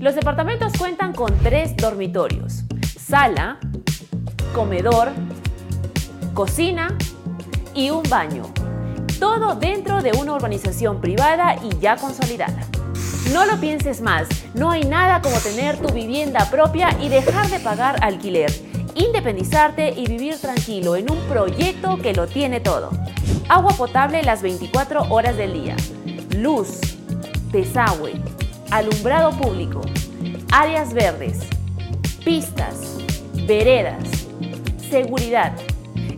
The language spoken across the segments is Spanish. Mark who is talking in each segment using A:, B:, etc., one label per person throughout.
A: Los departamentos cuentan con tres dormitorios, sala, comedor, cocina y un baño. Todo dentro de una urbanización privada y ya consolidada. No lo pienses más, no hay nada como tener tu vivienda propia y dejar de pagar alquiler, independizarte y vivir tranquilo en un proyecto que lo tiene todo. Agua potable las 24 horas del día, luz, desagüe, alumbrado público, áreas verdes, pistas, veredas, seguridad.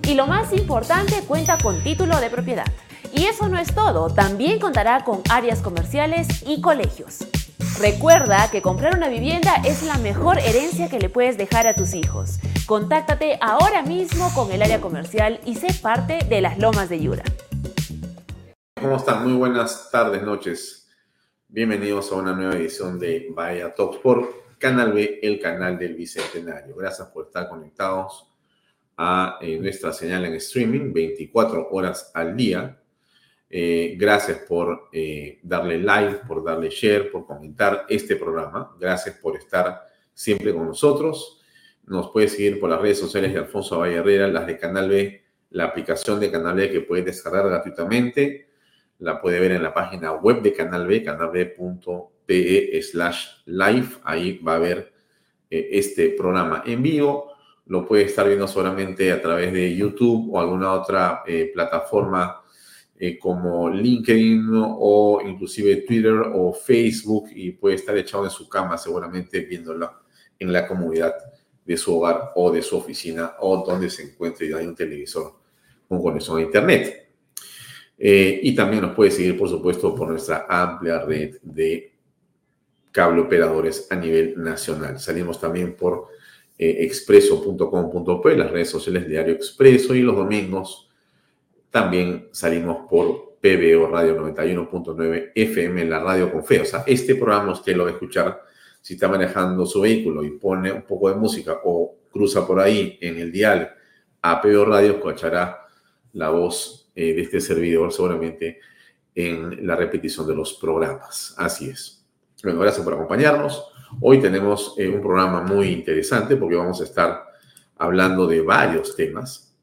A: Y lo más importante, cuenta con título de propiedad. Y eso no es todo, también contará con áreas comerciales y colegios. Recuerda que comprar una vivienda es la mejor herencia que le puedes dejar a tus hijos. Contáctate ahora mismo con el área comercial y sé parte de las lomas de Yura.
B: ¿Cómo están? Muy buenas tardes, noches. Bienvenidos a una nueva edición de Vaya Talks por Canal B, el canal del Bicentenario. Gracias por estar conectados a eh, nuestra señal en streaming 24 horas al día. Eh, gracias por eh, darle like, por darle share, por comentar este programa. Gracias por estar siempre con nosotros. Nos puedes seguir por las redes sociales de Alfonso Valle las de Canal B, la aplicación de Canal B que puedes descargar gratuitamente. La puede ver en la página web de Canal B, canalb.pe slash live. Ahí va a ver este programa en vivo lo puede estar viendo solamente a través de YouTube o alguna otra eh, plataforma eh, como LinkedIn o inclusive Twitter o Facebook y puede estar echado en su cama seguramente viéndola en la comunidad de su hogar o de su oficina o donde se encuentre y hay un televisor con conexión a Internet. Eh, y también nos puede seguir, por supuesto, por nuestra amplia red de cable operadores a nivel nacional. Salimos también por eh, expreso.com.p, las redes sociales Diario Expreso y los domingos también salimos por PBO Radio 91.9 FM, la radio con fe. O sea, este programa usted lo va a escuchar si está manejando su vehículo y pone un poco de música o cruza por ahí en el dial a PBO Radio, escuchará la voz eh, de este servidor seguramente en la repetición de los programas. Así es. Bueno, gracias por acompañarnos. Hoy tenemos eh, un programa muy interesante porque vamos a estar hablando de varios temas.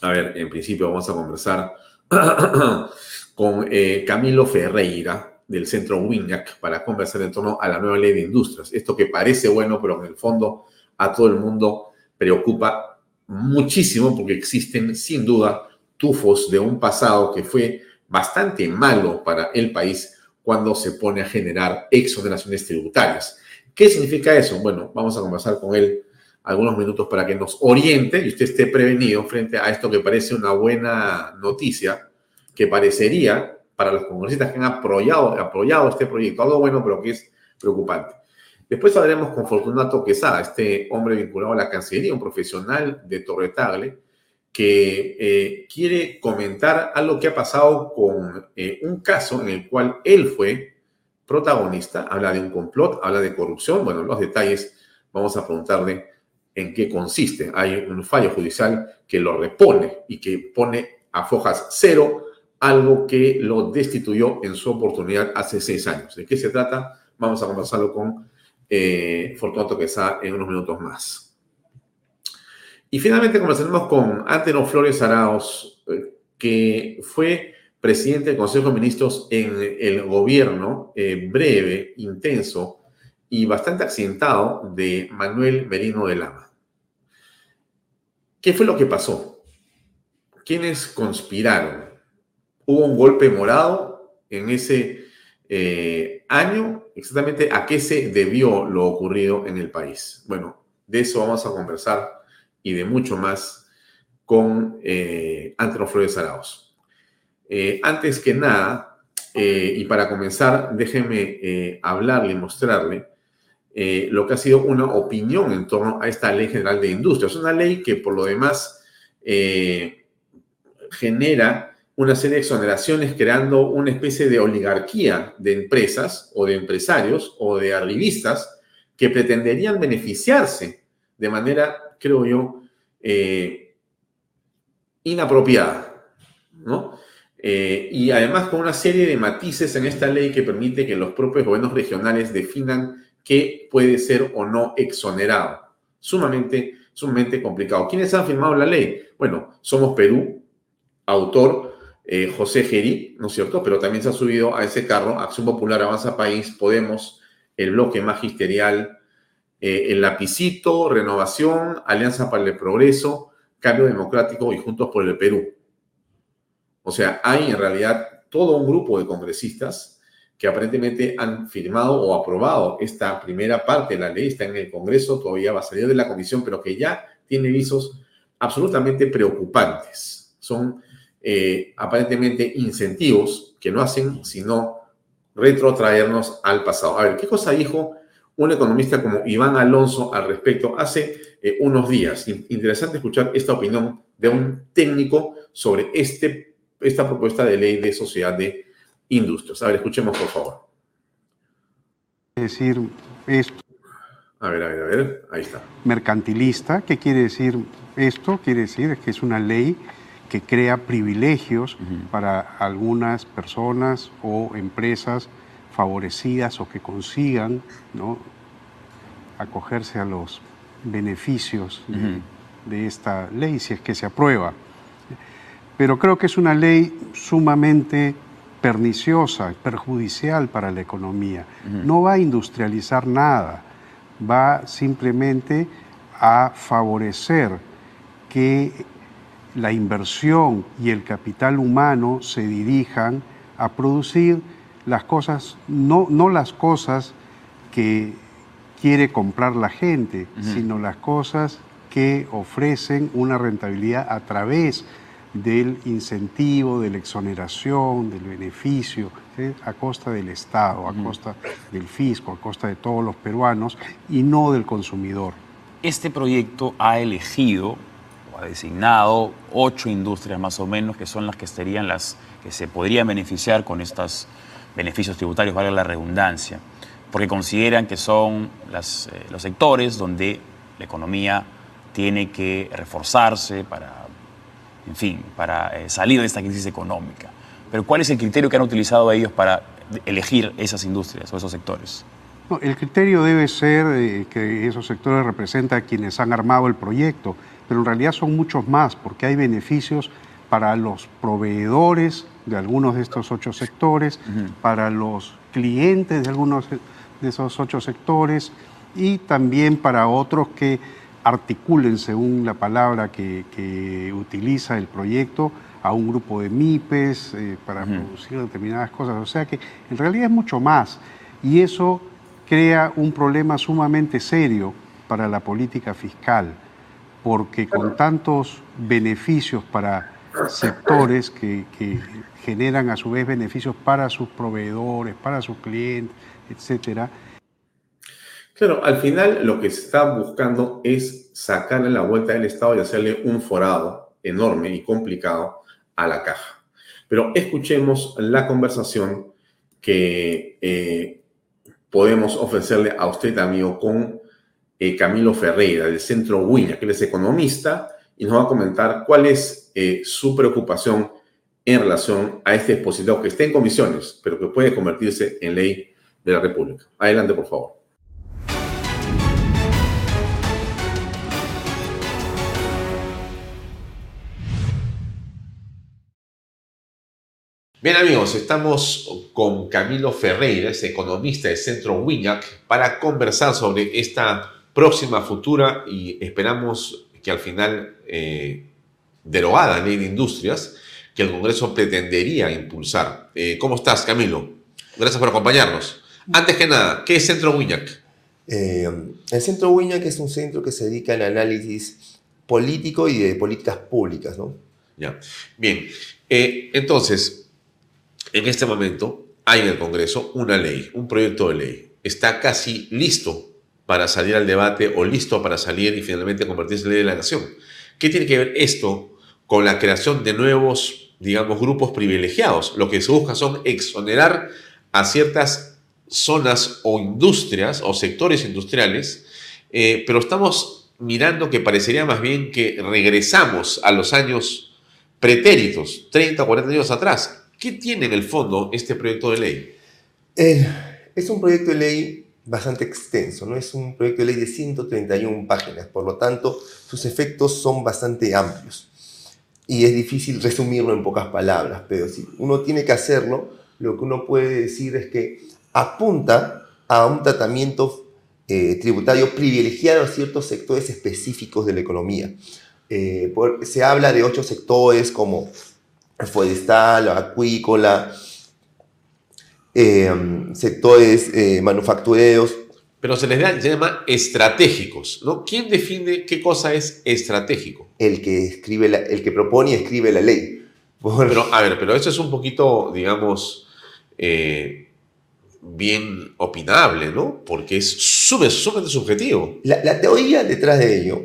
B: A ver, en principio vamos a conversar con eh, Camilo Ferreira del Centro WINAC para conversar en torno a la nueva ley de industrias. Esto que parece bueno, pero en el fondo a todo el mundo preocupa muchísimo porque existen sin duda tufos de un pasado que fue bastante malo para el país cuando se pone a generar exoneraciones tributarias. ¿Qué significa eso? Bueno, vamos a conversar con él algunos minutos para que nos oriente y usted esté prevenido frente a esto que parece una buena noticia, que parecería para los congresistas que han apoyado, apoyado este proyecto, algo bueno, pero que es preocupante. Después hablaremos con Fortunato Quesada, este hombre vinculado a la Cancillería, un profesional de Torretagle, que eh, quiere comentar algo que ha pasado con eh, un caso en el cual él fue protagonista, habla de un complot, habla de corrupción, bueno, los detalles vamos a preguntarle en qué consiste. Hay un fallo judicial que lo repone y que pone a fojas cero algo que lo destituyó en su oportunidad hace seis años. ¿De qué se trata? Vamos a conversarlo con eh, Fortunato Quesada en unos minutos más. Y finalmente conversaremos con Anteno Flores Araos, eh, que fue presidente del Consejo de Ministros en el gobierno eh, breve, intenso y bastante accidentado de Manuel Merino de Lama. ¿Qué fue lo que pasó? ¿quiénes conspiraron? Hubo un golpe morado en ese eh, año. Exactamente a qué se debió lo ocurrido en el país. Bueno, de eso vamos a conversar y de mucho más con eh, Antero Flores Arauz. Eh, antes que nada, eh, y para comenzar, déjeme hablarle y mostrarle lo que ha sido una opinión en torno a esta ley general de industria. Es una ley que por lo demás genera una serie de exoneraciones creando una especie de oligarquía de empresas o de empresarios o de arribistas que pretenderían beneficiarse de manera, creo yo, eh, inapropiada, ¿no? Eh, y además con una serie de matices en esta ley que permite que los propios gobiernos regionales definan qué puede ser o no exonerado. Sumamente, sumamente complicado. ¿Quiénes han firmado la ley? Bueno, somos Perú, autor eh, José Gerí, ¿no es cierto? Pero también se ha subido a ese carro Acción Popular Avanza País, Podemos, el bloque magisterial, eh, el lapicito, renovación, Alianza para el Progreso, Cambio Democrático y Juntos por el Perú. O sea, hay en realidad todo un grupo de congresistas que aparentemente han firmado o aprobado esta primera parte de la ley, está en el Congreso, todavía va a salir de la comisión, pero que ya tiene visos absolutamente preocupantes. Son eh, aparentemente incentivos que no hacen sino retrotraernos al pasado. A ver, ¿qué cosa dijo un economista como Iván Alonso al respecto hace eh, unos días. Interesante escuchar esta opinión de un técnico sobre este, esta propuesta de ley de sociedad de industrias. A ver, escuchemos por favor.
C: decir esto.
B: A ver, a ver, a ver, ahí está.
C: Mercantilista, ¿qué quiere decir esto? Quiere decir que es una ley que crea privilegios para algunas personas o empresas favorecidas o que consigan ¿no? acogerse a los beneficios de, esta ley, si es que se aprueba. Pero creo que es una ley sumamente perniciosa, perjudicial para la economía. No va a industrializar nada, va simplemente a favorecer que la inversión y el capital humano se dirijan a producir las cosas, no, no las cosas que quiere comprar la gente, sino las cosas que ofrecen una rentabilidad a través del incentivo, de la exoneración, del beneficio, a costa del Estado, a costa del fisco, a costa de todos los peruanos y no del consumidor.
D: Este proyecto ha elegido o ha designado ocho industrias más o menos que son las que serían las que se podrían beneficiar con estas beneficios tributarios, valga la redundancia, porque consideran que son eh, los sectores donde la economía tiene que reforzarse para, en fin, para eh, salir de esta crisis económica. Pero ¿cuál es el criterio que han utilizado ellos para elegir esas industrias o esos sectores?
C: el criterio debe ser eh, que esos sectores representan a quienes han armado el proyecto, pero en realidad son muchos más, porque hay beneficios para los proveedores de algunos de estos ocho sectores, para los clientes de algunos de esos ocho sectores y también para otros que articulen, según la palabra que, utiliza el proyecto, a un grupo de MIPES eh, para producir determinadas cosas. O sea que en realidad es mucho más. Y eso crea un problema sumamente serio para la política fiscal, porque con tantos beneficios para sectores que, generan a su vez beneficios para sus proveedores, para sus clientes, etcétera.
B: Claro, al final lo que se está buscando es sacarle la vuelta del Estado y hacerle un forado enorme y complicado a la caja. Pero escuchemos la conversación que eh, podemos ofrecerle a usted, amigo, con eh, Camilo Ferreira del Centro Wiña, que es economista y nos va a comentar cuál es eh, su preocupación en relación a este dispositivo que está en comisiones, pero que puede convertirse en ley de la República. Adelante, por favor. Bien amigos, estamos con Camilo Ferreira, es economista del Centro WINAC, para conversar sobre esta próxima futura y esperamos que al final eh, derogada ley de industrias que el Congreso pretendería impulsar. Eh, ¿Cómo estás, Camilo? Gracias por acompañarnos. Antes que nada, ¿qué es Centro Wiñac?
E: Eh, el Centro Wiñac es un centro que se dedica al análisis político y de políticas públicas, ¿no?
B: Ya. Bien. Eh, entonces, en este momento hay en el Congreso una ley, un proyecto de ley. Está casi listo para salir al debate o listo para salir y finalmente convertirse en ley de la nación. ¿Qué tiene que ver esto con la creación de nuevos, digamos, grupos privilegiados? Lo que se busca son exonerar a ciertas zonas o industrias o sectores industriales, eh, pero estamos mirando que parecería más bien que regresamos a los años pretéritos, 30 o 40 años atrás. ¿Qué tiene en el fondo este proyecto de ley?
E: es un proyecto de ley bastante extenso, ¿no? Es un proyecto de ley de 131 páginas, por lo tanto, sus efectos son bastante amplios. Y es difícil resumirlo en pocas palabras, pero si uno tiene que hacerlo, lo que uno puede decir es que apunta a un tratamiento eh, tributario privilegiado a ciertos sectores específicos de la economía. Eh, se habla de ocho sectores como forestal, acuícola, eh, sectores manufactureros.
B: Pero se les llama estratégicos, ¿no? ¿Quién define qué cosa es estratégico?
E: El que, escribe el que propone y escribe la ley.
B: Pero, a ver, pero eso es un poquito, digamos, eh, bien opinable, ¿no? Porque es súper, súper subjetivo.
E: La, teoría detrás de ello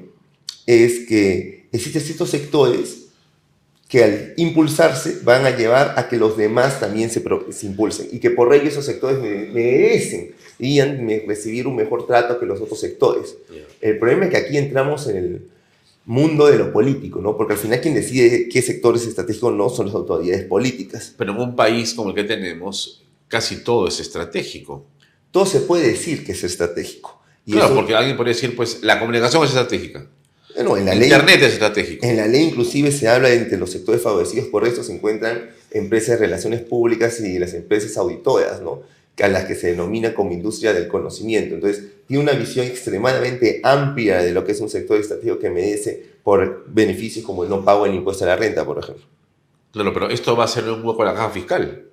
E: es que existen ciertos sectores que al impulsarse van a llevar a que los demás también se, se impulsen y que por ello esos sectores merecen recibir un mejor trato que los otros sectores. El problema es que aquí entramos en el mundo de lo político, ¿no? Porque al final quien decide qué sectores estratégicos no son las autoridades políticas.
B: Pero en un país como el que tenemos, casi todo es estratégico.
E: Todo se puede decir que es estratégico.
B: claro, porque alguien podría decir, pues, la comunicación es estratégica.
E: Bueno, en la
B: Internet es estratégico.
E: En la ley inclusive se habla entre los sectores favorecidos, por eso se encuentran empresas de relaciones públicas y las empresas auditoras, ¿no? a las que se denomina como industria del conocimiento. Entonces, tiene una visión extremadamente amplia de lo que es un sector estratégico que merece por beneficios como el no pago del impuesto a la renta, por ejemplo.
B: Claro, pero esto va a ser un hueco a la caja fiscal.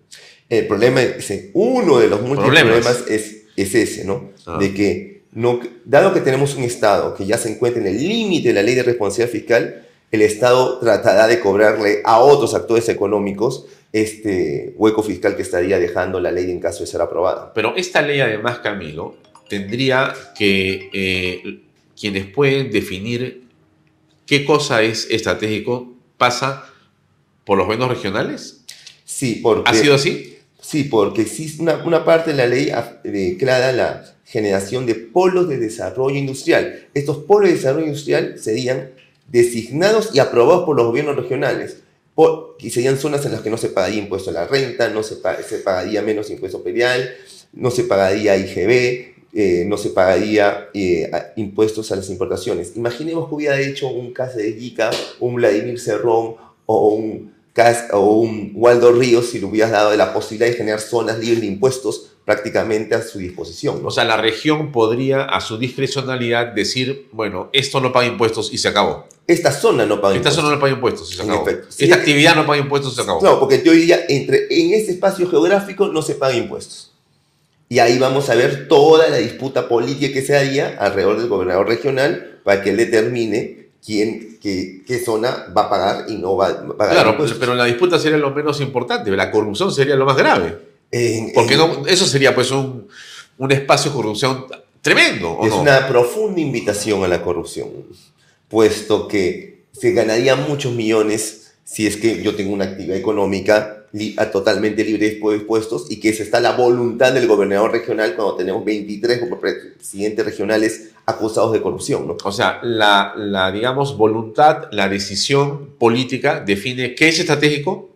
E: El problema es, uno de los múltiples problemas es, es ese, ¿no? Ah. De que, no, dado que tenemos un Estado que ya se encuentra en el límite de la ley de responsabilidad fiscal, el Estado tratará de cobrarle a otros actores económicos este hueco fiscal que estaría dejando la ley en caso de ser aprobada.
B: Pero esta ley, además, Camilo, tendría que eh, quienes pueden definir qué cosa es estratégico pasa por los gobiernos regionales.
E: Sí, porque...
B: ¿Ha sido así?
E: Sí, porque existe una, una parte de la ley declara la generación de polos de desarrollo industrial. Estos polos de desarrollo industrial serían designados y aprobados por los gobiernos regionales. y serían zonas en las que no se pagaría impuesto a la renta, no se, pagaría menos impuesto pedial, no se pagaría IGB, eh, no se pagaría eh, impuestos a las importaciones. Imaginemos que hubiera hecho un de Gica, un Vladimir Cerrón o un, o un Waldo Ríos si le hubieras dado la posibilidad de generar zonas libres de impuestos prácticamente a su disposición.
B: O sea, la región podría a su discrecionalidad decir, bueno, esto no paga impuestos y se acabó.
E: Esta zona no paga
B: Esta impuestos. Esta zona no paga impuestos y se acabó. Esta actividad no paga impuestos y se acabó.
E: No, porque yo diría, entre, en este espacio geográfico no se paga impuestos. Y ahí vamos a ver toda la disputa política que se haría alrededor del gobernador regional para que él determine quién, qué, qué zona va a pagar y no va a pagar.
B: Claro, pero la disputa sería lo menos importante, la corrupción sería lo más grave. Porque eso sería pues un, un, espacio de corrupción tremendo.
E: es una profunda invitación a la corrupción, puesto que se ganaría muchos millones si es que yo tengo una actividad económica totalmente libre de impuestos y que esa está la voluntad del gobernador regional cuando tenemos 23 presidentes regionales acusados de corrupción. ¿no?
B: O sea, la, la, digamos, voluntad, la decisión política define qué es estratégico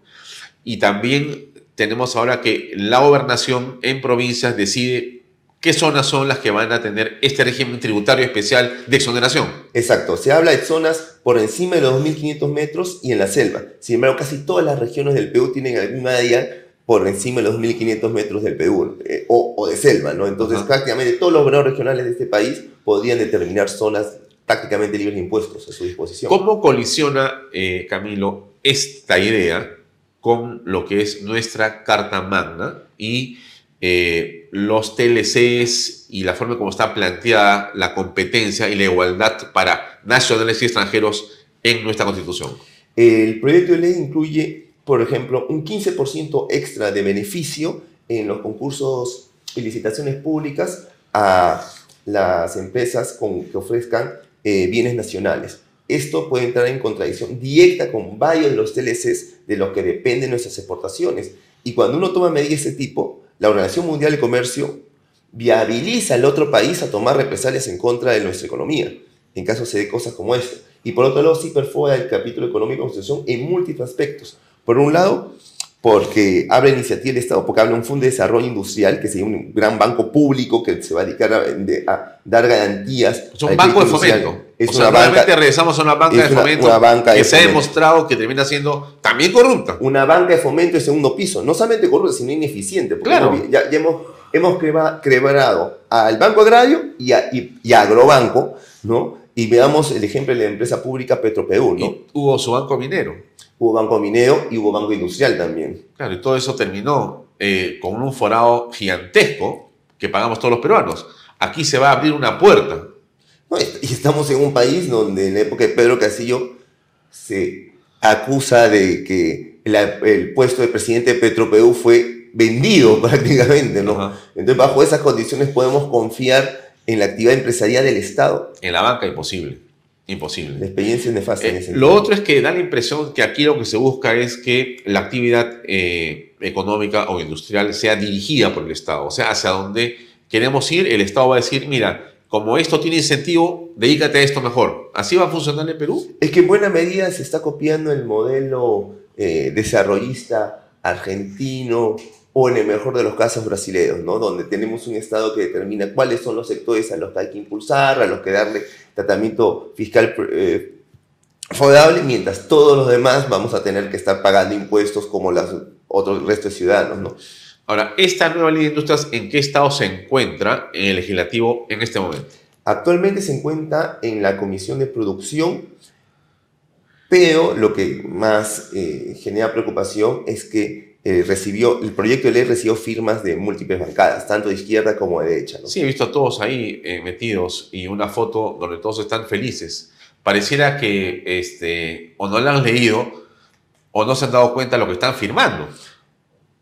B: y también tenemos ahora que la gobernación en provincias decide qué zonas son las que van a tener este régimen tributario especial de exoneración.
E: Exacto, se habla de zonas por encima de los 2.500 metros y en la selva. Sin embargo, casi todas las regiones del Perú tienen alguna área por encima de los 2.500 metros del Perú eh, o, de selva, ¿no? Entonces, prácticamente todos los gobernadores regionales de este país podrían determinar zonas prácticamente libres de impuestos a su disposición.
B: ¿Cómo colisiona, eh, Camilo, esta idea con lo que es nuestra Carta Magna y eh, los TLCs y la forma como está planteada la competencia y la igualdad para nacionales y extranjeros en nuestra Constitución?
E: El proyecto de ley incluye, por ejemplo, un 15% extra de beneficio en los concursos y licitaciones públicas a las empresas con, que ofrezcan eh, bienes nacionales. Esto puede entrar en contradicción directa con varios de los TLCs de los que dependen nuestras exportaciones. Y cuando uno toma medidas de ese tipo, la Organización Mundial de Comercio viabiliza al otro país a tomar represalias en contra de nuestra economía, en caso se dé cosas como esta. Y por otro lado, sí perfora el capítulo económico de la Constitución en múltiples aspectos. Por un lado, porque habla iniciativa del Estado, porque habla un fondo de desarrollo industrial, que sería un gran banco público que se va a dedicar a, dar garantías.
B: Es un banco de fomento. Es o sea, nuevamente regresamos a una banca de fomento que se ha demostrado que termina siendo también corrupta.
E: Una banca de fomento de segundo piso, no solamente corrupta, sino ineficiente. Porque
B: claro.
E: ya, hemos, hemos quebrado al Banco Agrario y a, y, Agrobanco, ¿no? Y veamos el ejemplo de la empresa pública Petroperú, ¿no? Y
B: hubo su banco minero
E: hubo banco minero y hubo banco industrial también.
B: Claro, y todo eso terminó eh, con un forado gigantesco que pagamos todos los peruanos. Aquí se va a abrir una puerta.
E: y estamos en un país donde en la época de Pedro Castillo se acusa de que el puesto de presidente de Petropeu fue vendido prácticamente, ¿no? Entonces, bajo esas condiciones podemos confiar en la actividad empresarial del Estado.
B: En la banca imposible. Imposible.
E: La experiencia es nefasta.
B: Eh, lo otro es que da la impresión que aquí lo que se busca es que la actividad eh, económica o industrial sea dirigida por el Estado. O sea, hacia donde queremos ir, el Estado va a decir, mira, como esto tiene incentivo, dedícate a esto mejor. ¿Así va a funcionar en Perú?
E: Es que en buena medida se está copiando el modelo eh, desarrollista argentino o en el mejor de los casos brasileños, ¿no? donde tenemos un Estado que determina cuáles son los sectores a los que hay que impulsar, a los que darle tratamiento fiscal eh, favorable, mientras todos los demás vamos a tener que estar pagando impuestos como los otros resto de ciudadanos. ¿no?
B: Ahora, ¿esta nueva ley de industrias en qué estado se encuentra en el legislativo en este momento?
E: Actualmente se encuentra en la Comisión de Producción, pero lo que más eh, genera preocupación es que eh, recibió, el proyecto de ley recibió firmas de múltiples bancadas, tanto de izquierda como de derecha.
B: Sí, he visto a todos ahí eh, metidos y una foto donde todos están felices. Pareciera que este, o no la han leído o no se han dado cuenta de lo que están firmando.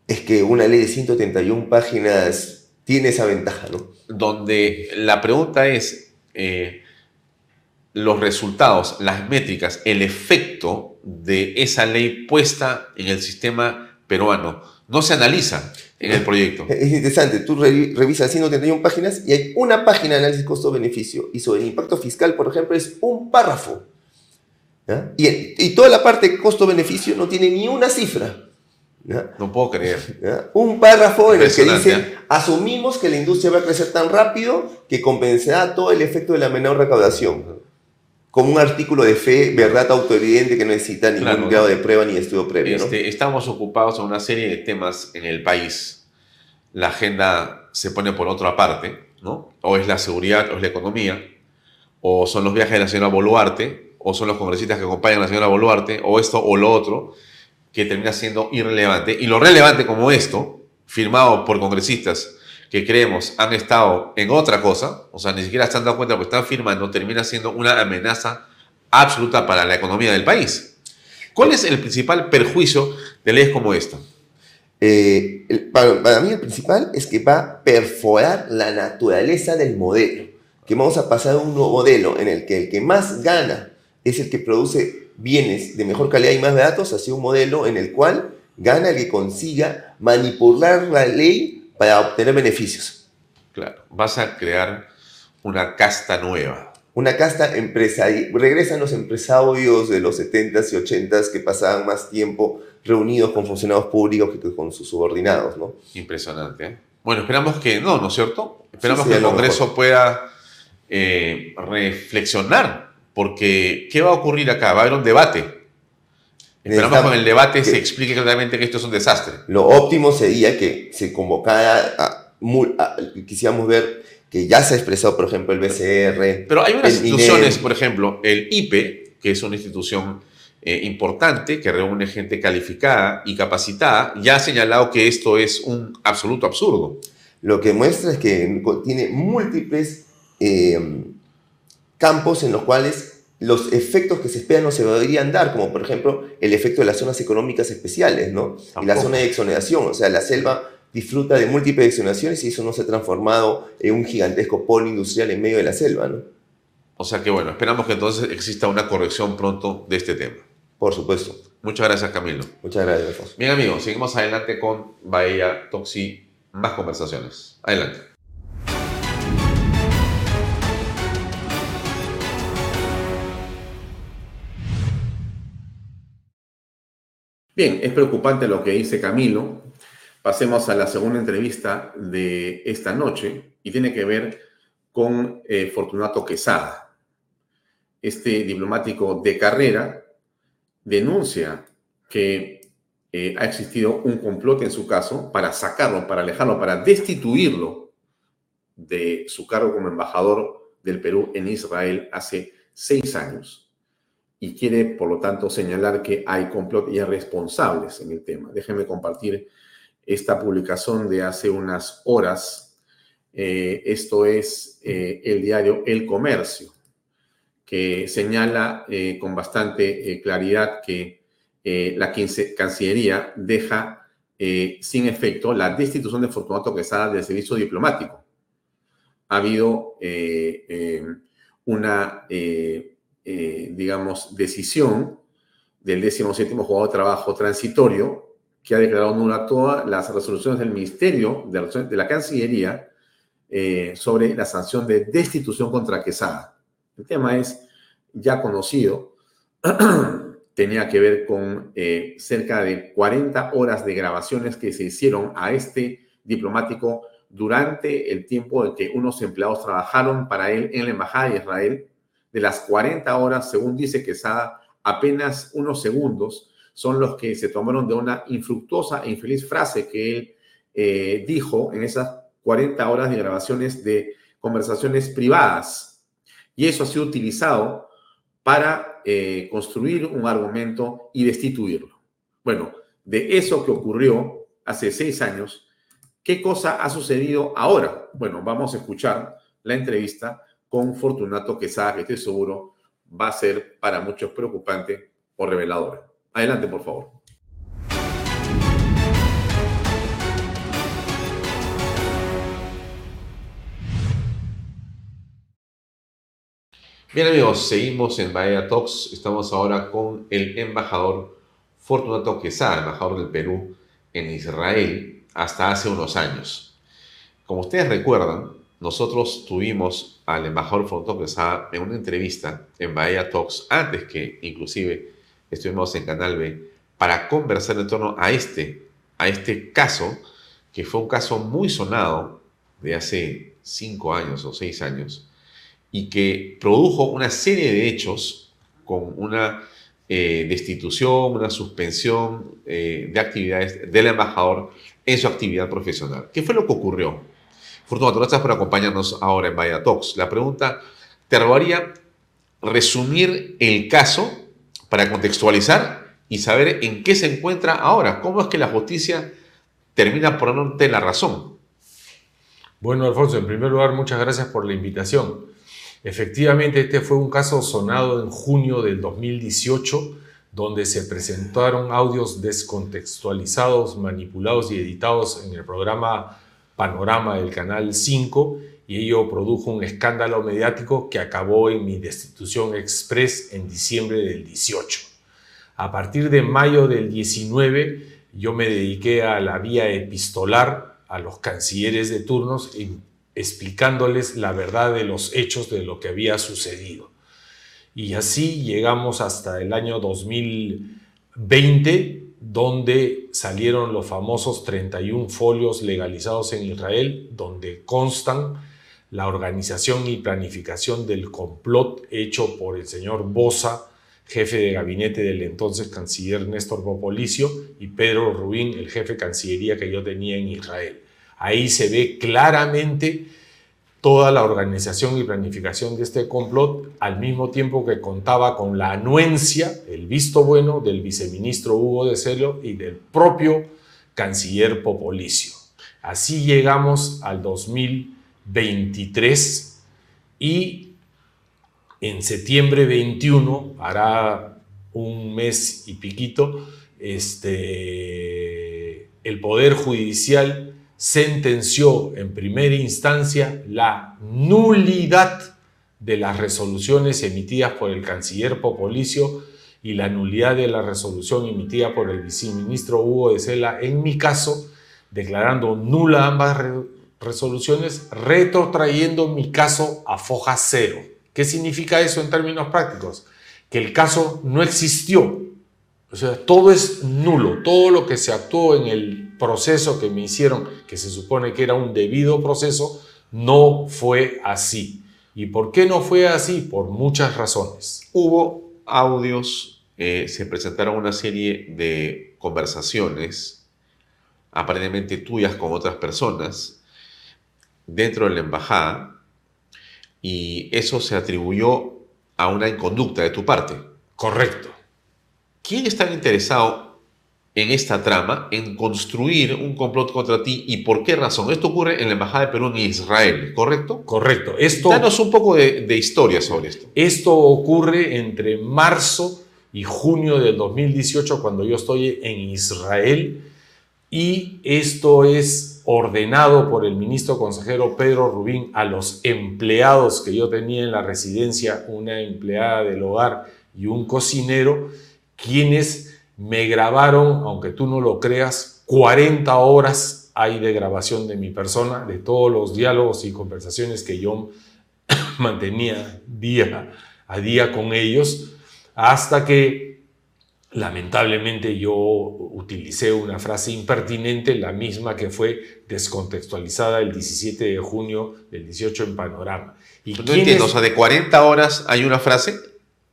E: Es que una ley de 131 páginas tiene esa ventaja, ¿no?
B: Donde la pregunta es eh, los resultados, las métricas, el efecto de esa ley puesta en el sistema peruano no se analiza en el proyecto.
E: Es interesante, tú revisas 131 páginas y hay una página de análisis costo-beneficio y sobre el impacto fiscal, por ejemplo, es un párrafo. Y, y, toda la parte costo-beneficio no tiene ni una cifra.
B: No puedo creer.
E: Un párrafo en el que dice, asumimos que la industria va a crecer tan rápido que compensará todo el efecto de la menor recaudación como un artículo de fe, verdad autoevidente que no necesita ningún grado de prueba ni estudio previo.
B: Este, estamos ocupados en una serie de temas en el país. La agenda se pone por otra parte, ¿no? O es la seguridad, o es la economía, o son los viajes de la señora Boluarte, o son los congresistas que acompañan a la señora Boluarte, o esto o lo otro, que termina siendo irrelevante. Y lo relevante como esto, firmado por congresistas que creemos han estado en otra cosa, o sea, ni siquiera están dando cuenta porque están firmando, termina siendo una amenaza absoluta para la economía del país. ¿Cuál es el principal perjuicio de leyes como esta?
E: Eh, para, mí el principal es que va a perforar la naturaleza del modelo, que vamos a pasar a un nuevo modelo en el que el que más gana es el que produce bienes de mejor calidad y más baratos, hacia un modelo en el cual gana el que consiga manipular la ley para obtener beneficios.
B: Claro, vas a crear una casta nueva.
E: Una casta empresaria. Regresan los empresarios de los 70s y 80s que pasaban más tiempo reunidos con funcionarios públicos que con sus subordinados, ¿no?
B: Impresionante. ¿eh? Bueno, esperamos que no, ¿no es cierto? Esperamos que el Congreso pueda eh, reflexionar, porque ¿qué va a ocurrir acá? Va a haber un debate Esperamos con el debate se explique claramente que esto es un desastre.
E: Lo óptimo sería que se convocara, a, quisiéramos ver que ya se ha expresado, por ejemplo, el BCR.
B: Pero hay unas
E: el
B: instituciones,
E: INEM.
B: por ejemplo, el IPE, que es una institución eh, importante que reúne gente calificada y capacitada, ya ha señalado que esto es un absoluto absurdo.
E: Lo que muestra es que tiene múltiples eh, campos en los cuales los efectos que se esperan no se deberían dar, como por ejemplo el efecto de las zonas económicas especiales, ¿no? Y la zona de exoneración, o sea, la selva disfruta de múltiples exoneraciones y eso no se ha transformado en un gigantesco polo industrial en medio de la selva, ¿no?
B: O sea que bueno, esperamos que entonces exista una corrección pronto de este tema.
E: Por supuesto.
B: Muchas gracias, Camilo.
E: Muchas gracias, Alfonso.
B: Bien, amigos, seguimos adelante con Bahía Toxi, más conversaciones. Adelante. Bien, es preocupante lo que dice Camilo. Pasemos a la segunda entrevista de esta noche y tiene que ver con eh, Fortunato Quesada. Este diplomático de carrera denuncia que eh, ha existido un complot en su caso para sacarlo, para alejarlo, para destituirlo de su cargo como embajador del Perú en Israel hace seis años y quiere, por lo tanto, señalar que hay complot y hay responsables en el tema. Déjenme compartir esta publicación de hace unas horas. Eh, esto es eh, el diario El Comercio, que señala eh, con bastante claridad que la Cancillería deja sin efecto la destitución de Fortunato Quesada del servicio diplomático. Ha habido una, eh, digamos, decisión del 17 Juzgado de Trabajo Transitorio que ha declarado nula todas las resoluciones del Ministerio de la Cancillería eh, sobre la sanción de destitución contra Quesada. El tema es ya conocido, tenía que ver con eh, cerca de 40 horas de grabaciones que se hicieron a este diplomático durante el tiempo en que unos empleados trabajaron para él en la Embajada de Israel. De las 40 horas, según dice Quesada, apenas unos segundos son los que se tomaron de una infructuosa e infeliz frase que él eh, dijo en esas 40 horas de grabaciones de conversaciones privadas. Y eso ha sido utilizado para eh, construir un argumento y destituirlo. Bueno, de eso que ocurrió hace seis años, ¿qué cosa ha sucedido ahora? Bueno, vamos a escuchar la entrevista con Fortunato Quesada, que estoy seguro va a ser para muchos preocupante o reveladora. Adelante, por favor. Bien amigos, seguimos en Bahía Talks. Estamos ahora con el embajador Fortunato Quesada, embajador del Perú en Israel, hasta hace unos años. Como ustedes recuerdan, nosotros tuvimos al embajador Fortunato Quesada en una entrevista en Bahía Talks, antes que inclusive estuvimos en Canal B, para conversar en torno a este, a este caso, que fue un caso muy sonado de hace cinco años o seis años, y que produjo una serie de hechos con una eh, destitución, una suspensión eh, de actividades del embajador en su actividad profesional. ¿Qué fue lo que ocurrió? Fortunato, gracias por acompañarnos ahora en Vaya Talks. La pregunta, te robaría resumir el caso para contextualizar y saber en qué se encuentra ahora. ¿Cómo es que la justicia termina por darte la razón?
F: Bueno, Alfonso, en primer lugar, muchas gracias por la invitación. Efectivamente, este fue un caso sonado en junio del 2018, donde se presentaron audios descontextualizados, manipulados y editados en el programa Panorama del Canal 5, y ello produjo un escándalo mediático que acabó en mi destitución express en diciembre del 18. A partir de mayo del 19, yo me dediqué a la vía epistolar a los cancilleres de turnos explicándoles la verdad de los hechos de lo que había sucedido. Y así llegamos hasta el año 2020, donde salieron los famosos 31 folios legalizados en Israel, donde constan la organización y planificación del complot hecho por el señor Bosa, jefe de gabinete del entonces canciller Néstor Popolicio, y Pedro Rubín, el jefe de cancillería que yo tenía en Israel. Ahí se ve claramente toda la organización y planificación de este complot, al mismo tiempo que contaba con la anuencia, el visto bueno del viceministro Hugo de Celo y del propio canciller Popolicio. Así llegamos al 2023 y en septiembre 21, hará un mes y piquito, este, el Poder Judicial sentenció en primera instancia la nulidad de las resoluciones emitidas por el canciller Popolicio y la nulidad de la resolución emitida por el viceministro Hugo de Sela en mi caso, declarando nula ambas resoluciones, retrotrayendo mi caso a foja cero. ¿Qué significa eso en términos prácticos? Que el caso no existió. O sea, todo es nulo. Todo lo que se actuó en el proceso que me hicieron, que se supone que era un debido proceso, no fue así. ¿Y por qué no fue así? Por muchas razones.
B: Hubo audios, eh, se presentaron una serie de conversaciones, aparentemente tuyas con otras personas, dentro de la embajada, y eso se atribuyó a una inconducta de tu parte.
F: Correcto.
B: ¿Quién está interesado en esta trama, en construir un complot contra ti y por qué razón? Esto ocurre en la Embajada de Perú en Israel, ¿correcto?
F: Correcto. Esto,
B: Danos un poco de, de historia sobre esto.
F: Esto ocurre entre marzo y junio del 2018 cuando yo estoy en Israel y esto es ordenado por el ministro consejero Pedro Rubín a los empleados que yo tenía en la residencia, una empleada del hogar y un cocinero, quienes me grabaron, aunque tú no lo creas, 40 horas hay de grabación de mi persona, de todos los diálogos y conversaciones que yo mantenía día a día con ellos, hasta que Lamentablemente yo utilicé una frase impertinente, la misma que fue descontextualizada el 17 de junio del 18 en Panorama.
B: ¿Y no entiendo, o sea, de 40 horas hay una frase.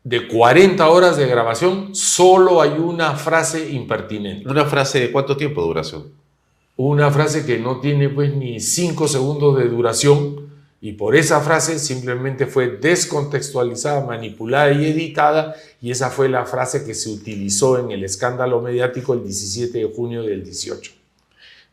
F: De 40 horas de grabación solo hay una frase impertinente.
B: ¿Una frase de cuánto tiempo de duración?
F: Una frase que no tiene pues ni 5 segundos de duración y por esa frase simplemente fue descontextualizada, manipulada y editada y esa fue la frase que se utilizó en el escándalo mediático el 17 de junio del 18.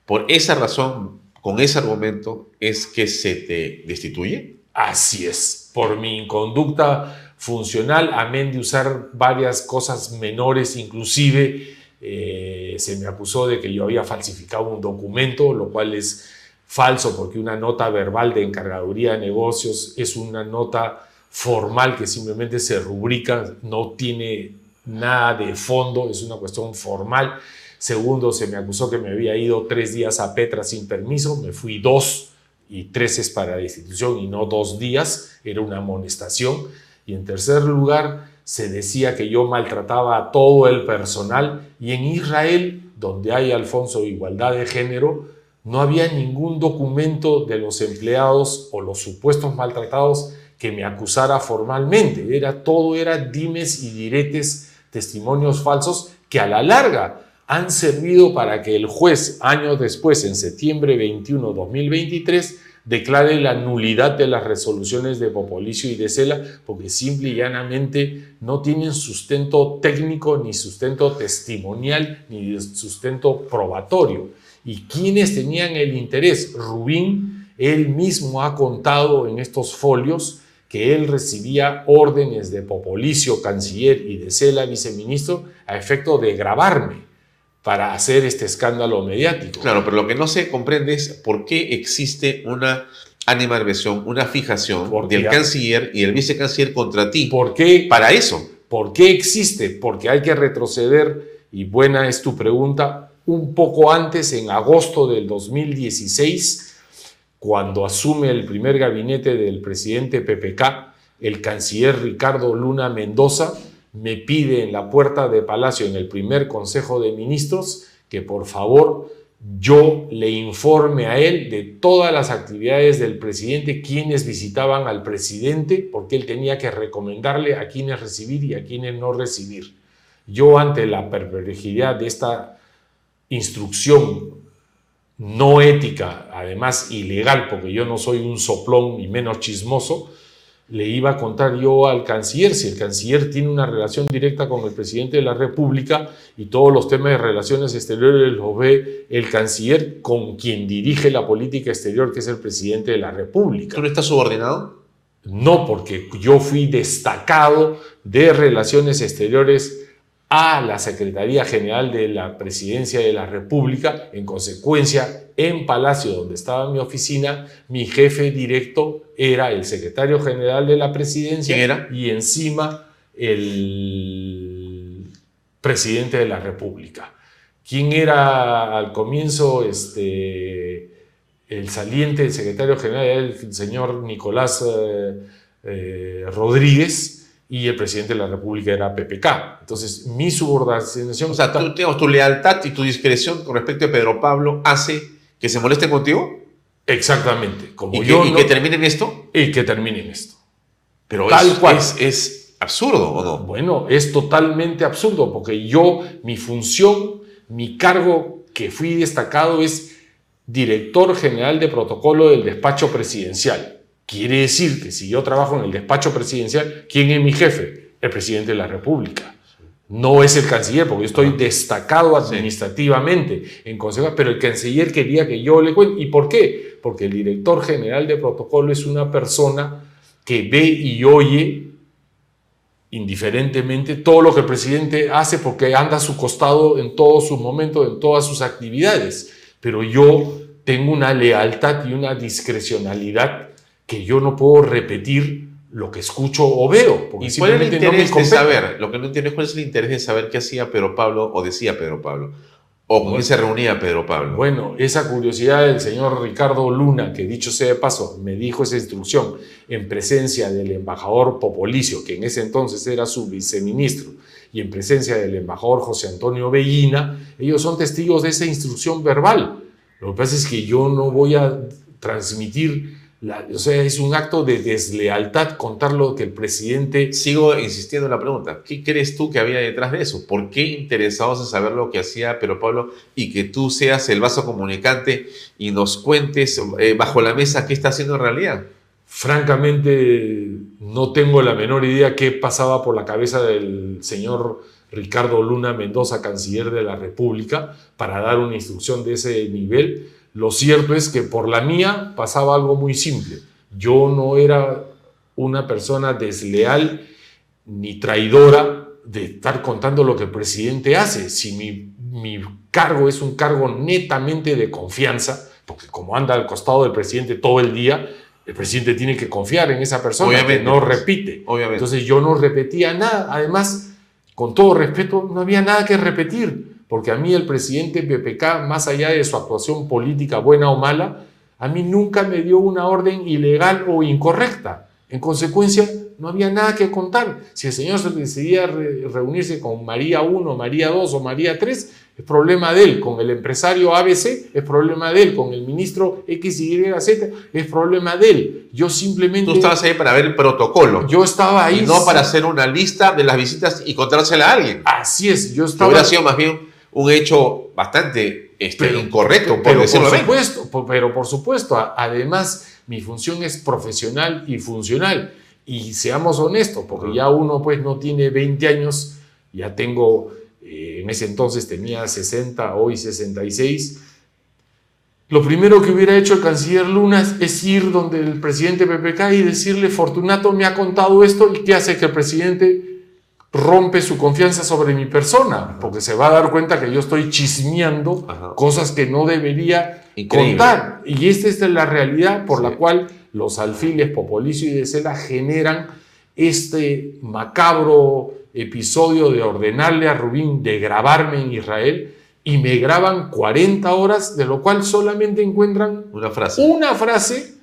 B: Por esa razón, con ese argumento, es que se te destituye.
F: Así es, por mi conducta funcional, amén de usar varias cosas menores, inclusive eh, se me acusó de que yo había falsificado un documento, lo cual es falso porque una nota verbal de encargaduría de negocios es una nota formal que simplemente se rubrica, no tiene nada de fondo, es una cuestión formal. Segundo, se me acusó que me había ido tres días a Petra sin permiso, me fui dos y tres es para la institución y no dos días, era una amonestación. Y en tercer lugar, se decía que yo maltrataba a todo el personal y en Israel, donde hay, Alfonso, igualdad de género, no había ningún documento de los empleados o los supuestos maltratados que me acusara formalmente. Era todo era dimes y diretes, testimonios falsos que a la larga han servido para que el juez años después, en septiembre 21, 2023, declare la nulidad de las resoluciones de Popolicio y de Cela, porque simple y llanamente no tienen sustento técnico, ni sustento testimonial, ni sustento probatorio y quienes tenían el interés. Rubín, él mismo ha contado en estos folios que él recibía órdenes de Popolicio, canciller, y de Cela, viceministro, a efecto de grabarme para hacer este escándalo mediático.
B: Claro, pero lo que no se comprende es por qué existe una animadversión, una fijación del canciller y el vicecanciller contra ti.
F: ¿Por qué?
B: Para eso.
F: ¿Por qué existe? Porque hay que retroceder, y buena es tu pregunta, un poco antes, en agosto del 2016, cuando asume el primer gabinete del presidente PPK, el canciller Ricardo Luna Mendoza me pide en la puerta de Palacio, en el primer Consejo de Ministros, que por favor yo le informe a él de todas las actividades del presidente, quienes visitaban al presidente, porque él tenía que recomendarle a quienes recibir y a quienes no recibir. Yo ante la perversidad de esta instrucción no ética, además ilegal, porque yo no soy un soplón y menos chismoso, le iba a contar yo al canciller, si el canciller tiene una relación directa con el presidente de la República y todos los temas de relaciones exteriores los ve el canciller con quien dirige la política exterior, que es el presidente de la República.
B: ¿Tú no estás subordinado?
F: No, porque yo fui destacado de relaciones exteriores a la Secretaría General de la Presidencia de la República. En consecuencia, en Palacio, donde estaba mi oficina, mi jefe directo era el secretario general de la Presidencia y encima el presidente de la República. ¿Quién era al comienzo este, el saliente secretario general? Era el señor Nicolás eh, eh, Rodríguez y el presidente de la República era PPK. Entonces, mi subordinación...
B: O sea, tú, tu lealtad y tu discreción con respecto a Pedro Pablo hace que se molesten contigo
F: Exactamente. Como
B: y que,
F: yo
B: y
F: no-
B: que terminen esto.
F: y que terminen esto.
B: Pero
F: Tal
B: es,
F: cual.
B: es, es absurdo, ¿o no?
F: Bueno, es totalmente absurdo porque yo, mi función, mi cargo que fui destacado es director general de protocolo del despacho presidencial. Quiere decir que si yo trabajo en el despacho presidencial, ¿quién es mi jefe? El presidente de la República. No es el canciller, porque yo estoy destacado administrativamente en consejo, pero el canciller quería que yo le cuente. ¿Y por qué? Porque el director general de protocolo es una persona que ve y oye indiferentemente todo lo que el presidente hace porque anda a su costado en todos sus momentos, en todas sus actividades. Pero yo tengo una lealtad y una discrecionalidad que yo no puedo repetir lo que escucho o veo. Porque
B: ¿Y cuál es el
F: simplemente no me
B: de saber? Lo que no entiendo es cuál es el interés de saber qué hacía Pedro Pablo o decía Pedro Pablo. O con quién se reunía Pedro Pablo.
F: Bueno, esa curiosidad del señor Ricardo Luna, que dicho sea de paso, me dijo esa instrucción en presencia del embajador Popolicio, que en ese entonces era su viceministro, y en presencia del embajador José Antonio Bellina, ellos son testigos de esa instrucción verbal. Lo que pasa es que yo no voy a transmitir, la- o sea, es un acto de deslealtad contar lo que el presidente
B: Sigo insistiendo en la pregunta. ¿Qué crees tú que había detrás de eso? ¿Por qué interesados en saber lo que hacía Pedro Pablo y que tú seas el vaso comunicante y nos cuentes eh, bajo la mesa qué está haciendo en realidad?
F: Francamente, no tengo la menor idea qué pasaba por la cabeza del señor Ricardo Luna Mendoza, canciller de la República, para dar una instrucción de ese nivel. Lo cierto es que por la mía pasaba algo muy simple. Yo no era una persona desleal ni traidora de estar contando lo que el presidente hace. Si mi, mi cargo es un cargo netamente de confianza, porque como anda al costado del presidente todo el día, el presidente tiene que confiar en esa persona
B: Obviamente,
F: que no
B: pues.
F: repite.
B: Obviamente.
F: Entonces yo no repetía nada. Además, con todo respeto, no había nada que repetir, porque a mí el presidente PPK, más allá de su actuación política buena o mala, a mí nunca me dio una orden ilegal o incorrecta. En consecuencia, no había nada que contar. Si el señor se decidía re- reunirse con María 1, María 2 o María 3, es problema de él. Con el empresario ABC, es problema de él. Con el ministro XYZ, es problema de él. Yo simplemente...
B: Tú estabas ahí para ver el protocolo.
F: yo estaba ahí...
B: y no para hacer una lista de las visitas y contársela a alguien.
F: Así es, yo estaba...
B: hubiera sido más bien un hecho bastante este,
F: Pero-
B: incorrecto, por
F: pero
B: decirlo
F: por supuesto, pero por supuesto, además mi función es profesional y funcional. Y seamos honestos, porque ya uno pues no tiene 20 años, ya tengo, eh, en ese entonces tenía 60, hoy 66. Lo primero que hubiera hecho el canciller Luna es- es ir donde el presidente PPK y decirle, Fortunato me ha contado esto y qué hace que el presidente rompe su confianza sobre mi persona, porque se va a dar cuenta que yo estoy chismeando
B: Ajá.
F: cosas que no debería
B: Increíble.
F: contar. Y esta es la realidad por
B: Sí.
F: la cual los alfiles Popolicio y de Sela generan este macabro episodio de ordenarle a Rubín de grabarme en Israel y me graban 40 horas, de lo cual solamente encuentran
B: Una frase.
F: una frase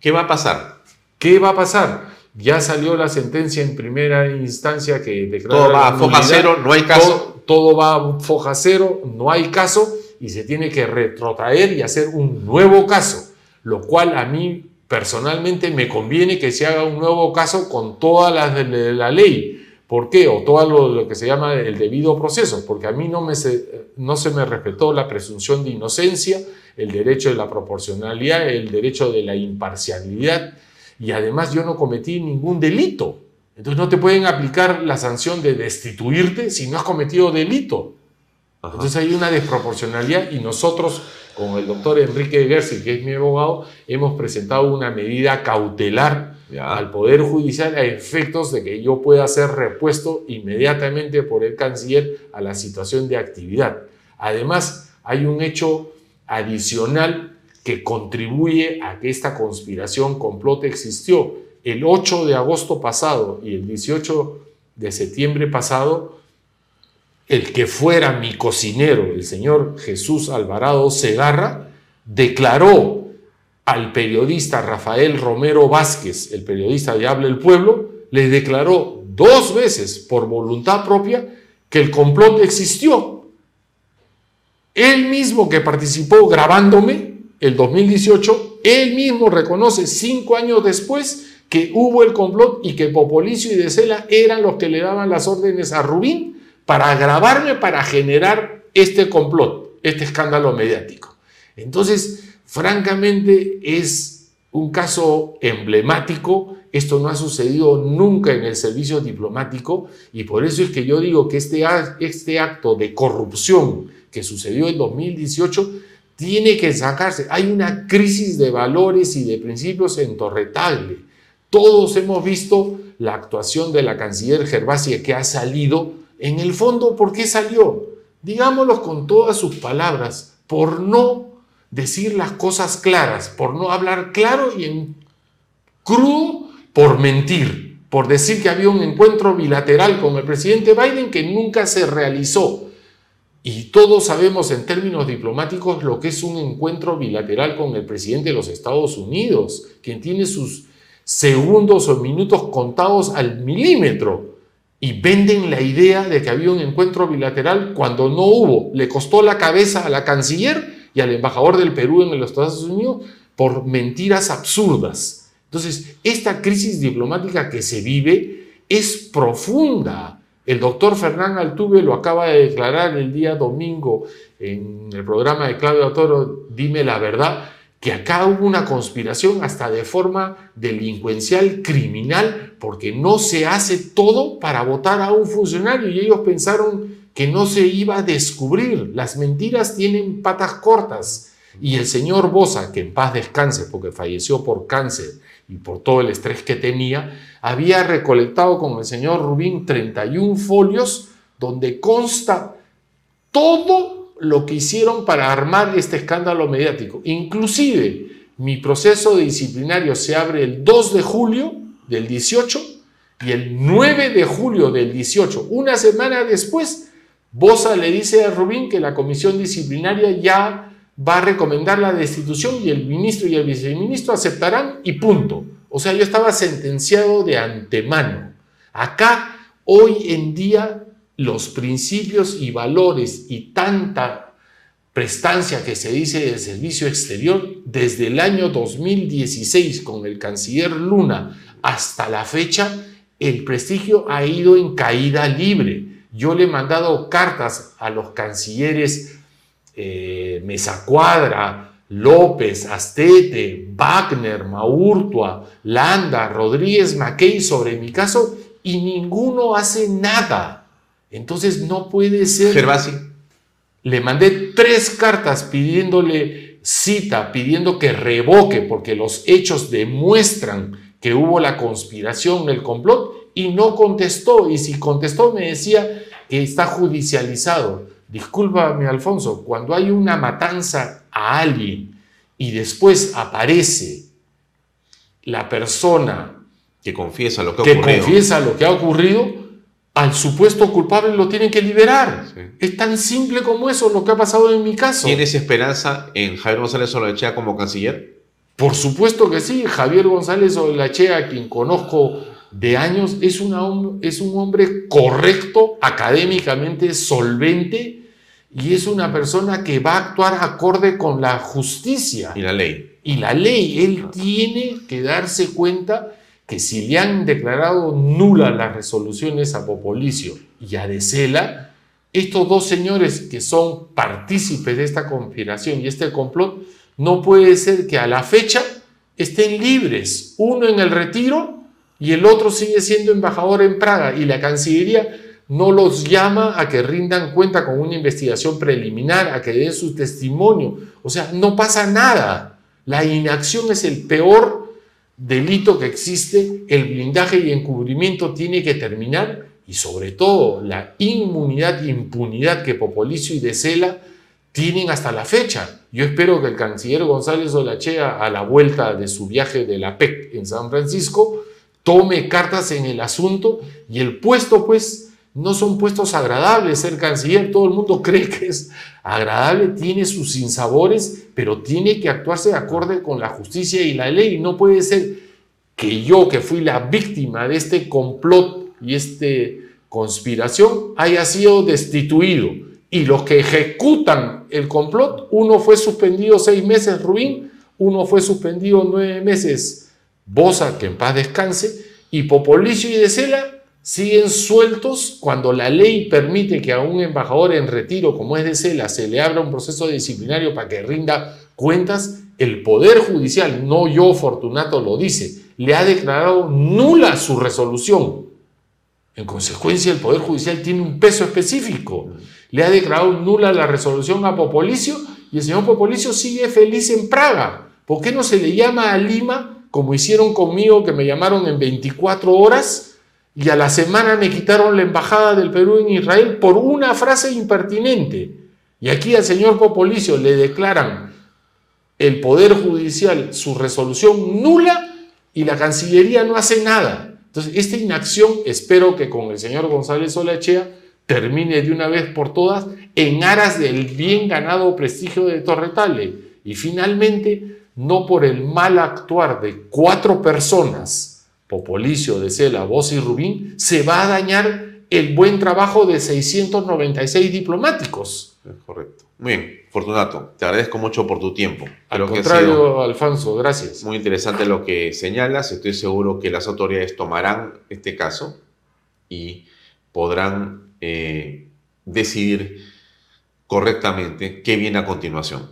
B: ¿Qué va a pasar?
F: ¿Qué va a pasar? Ya salió la sentencia en primera instancia que declara
B: Todo va a foja cero, no hay caso.
F: Todo, todo va a foja cero, no hay caso y se tiene que retrotraer y hacer un nuevo caso, lo cual a mí personalmente me conviene que se haga un nuevo caso con todas las de la ley, ¿Por qué? O todo lo, lo que se llama el debido proceso, porque a mí no, me se, no se me respetó la presunción de inocencia, el derecho de la proporcionalidad, el derecho de la imparcialidad, y además yo no cometí ningún delito. Entonces no te pueden aplicar la sanción de destituirte si no has cometido delito.
B: Ajá.
F: Entonces hay una desproporcionalidad y nosotros, con el doctor Enrique Gersi, que es mi abogado, hemos presentado una medida cautelar
B: Ya.
F: al Poder Judicial a efectos de que yo pueda ser repuesto inmediatamente por el canciller a la situación de actividad. Además, hay un hecho adicional que contribuye a que esta conspiración complot existió. El 8 de agosto pasado y el 18 de septiembre pasado, el que fuera mi cocinero, el señor Jesús Alvarado Segarra, declaró al periodista Rafael Romero Vázquez, el periodista de Habla el Pueblo, le declaró dos veces por voluntad propia que el complot existió. Él mismo que participó grabándome el 2018, él mismo reconoce cinco años después que hubo el complot y que Popolicio y De Sela eran los que le daban las órdenes a Rubín para grabarme para generar este complot, este escándalo mediático. Entonces, francamente, es un caso emblemático. Esto no ha sucedido nunca en el servicio diplomático y por eso es que yo digo que este, este acto de corrupción que sucedió en 2018 tiene que sacarse. Hay una crisis de valores y de principios en. Todos hemos visto la actuación de la canciller Gervasia que ha salido. En el fondo, ¿por qué salió? Digámoslo con todas sus palabras, por no decir las cosas claras, por no hablar claro y en crudo, por mentir, por decir que había un encuentro bilateral con el presidente Biden que nunca se realizó. Y todos sabemos en términos diplomáticos lo que es un encuentro bilateral con el presidente de los Estados Unidos, quien tiene sus segundos o minutos contados al milímetro. Y venden la idea de que había un encuentro bilateral cuando no hubo. Le costó la cabeza a la canciller y al embajador del Perú en los Estados Unidos por mentiras absurdas. Entonces, esta crisis diplomática que se vive es profunda. El doctor Fernán Altuve lo acaba de declarar el día domingo en el programa de Claudio Toro, Dime la verdad, que acá hubo una conspiración hasta de forma delincuencial, criminal, porque no se hace todo para votar a un funcionario y ellos pensaron que no se iba a descubrir. Las mentiras tienen patas cortas. Y el señor Bosa, que en paz descanse porque falleció por cáncer y por todo el estrés que tenía, había recolectado con el señor Rubín 31 folios donde consta todo lo que hicieron para armar este escándalo mediático. Inclusive, mi proceso disciplinario se abre el 2 de julio del 18 y el 9 de julio del 18, una semana después, Bosa le dice a Rubín que la comisión disciplinaria ya va a recomendar la destitución y el ministro y el viceministro aceptarán y punto. O sea, yo estaba sentenciado de antemano. Acá, hoy en día, los principios y valores y tanta prestancia que se dice del servicio exterior, desde el año 2016 con el canciller Luna hasta la fecha, el prestigio ha ido en caída libre. Yo le he mandado cartas a los cancilleres eh, Mesa Cuadra, López, Astete, Wagner, Maurtua, Landa, Rodríguez Mackey sobre mi caso y ninguno hace nada. Entonces no puede ser.
B: Gervasi.
F: Le mandé tres cartas pidiéndole cita, pidiendo que revoque, porque los hechos demuestran que hubo la conspiración, el complot, y no contestó. Y si contestó me decía que está judicializado. Discúlpame, Alfonso, cuando hay una matanza a alguien y después aparece la persona
B: Que confiesa lo que ha
F: que
B: ocurrido.
F: confiesa lo que ha ocurrido, al supuesto culpable lo tienen que liberar.
B: Sí.
F: Es tan simple como eso lo que ha pasado en mi caso.
B: ¿Tienes esperanza en Javier González Olachea como canciller?
F: Por supuesto que sí, Javier González Olachea, quien conozco de años, es, una es un hombre correcto, académicamente solvente y es una persona que va a actuar acorde con la justicia
B: Y la ley.
F: y la ley. Él tiene que darse cuenta que si le han declarado nulas las resoluciones a Popolicio y a De Sela, estos dos señores que son partícipes de esta conspiración y este complot, no puede ser que a la fecha estén libres, uno en el retiro y el otro sigue siendo embajador en Praga y la Cancillería no los llama a que rindan cuenta con una investigación preliminar, a que den su testimonio. O sea, no pasa nada. La inacción es el peor delito que existe, el blindaje y encubrimiento tiene que terminar y sobre todo la inmunidad e impunidad que Popolicio y De Sela tienen hasta la fecha. Yo espero que el canciller González Olachea, a la vuelta de su viaje de la PEC en San Francisco, tome cartas en el asunto y el puesto, pues, no son puestos agradables. Ser canciller, todo el mundo cree que es agradable, tiene sus sinsabores, pero tiene que actuarse de acorde con la justicia y la ley. No puede ser que yo, que fui la víctima de este complot y esta conspiración, haya sido destituido. Y los que ejecutan el complot, uno fue suspendido seis meses, Rubín, uno fue suspendido nueve meses, Bosa, que en paz descanse, y Popolicio y De Sela siguen sueltos cuando la ley permite que a un embajador en retiro como es de Cela se le abra un proceso disciplinario para que rinda cuentas, el Poder Judicial, no yo Fortunato lo dice, le ha declarado nula su resolución. En consecuencia, el Poder Judicial tiene un peso específico. Le ha declarado nula la resolución a Popolicio y el señor Popolicio sigue feliz en Praga. ¿Por qué no se le llama a Lima como hicieron conmigo que me llamaron en 24 horas? Y a la semana me quitaron la embajada del Perú en Israel por una frase impertinente. Y aquí al señor Popolicio le declaran el Poder Judicial su resolución nula y la Cancillería no hace nada. Entonces, esta inacción espero que con el señor González Olachea termine de una vez por todas en aras del bien ganado prestigio de Torretale. Y finalmente, no por el mal actuar de cuatro personas Popolicio, de Cela, Voz y Rubín, se va a dañar el buen trabajo de 696 diplomáticos.
B: correcto. Muy bien, Fortunato, te agradezco mucho por tu tiempo.
F: Al contrario, Alfonso, gracias.
B: Muy interesante lo que señalas. Estoy seguro que las autoridades tomarán este caso y podrán eh, decidir correctamente qué viene a continuación.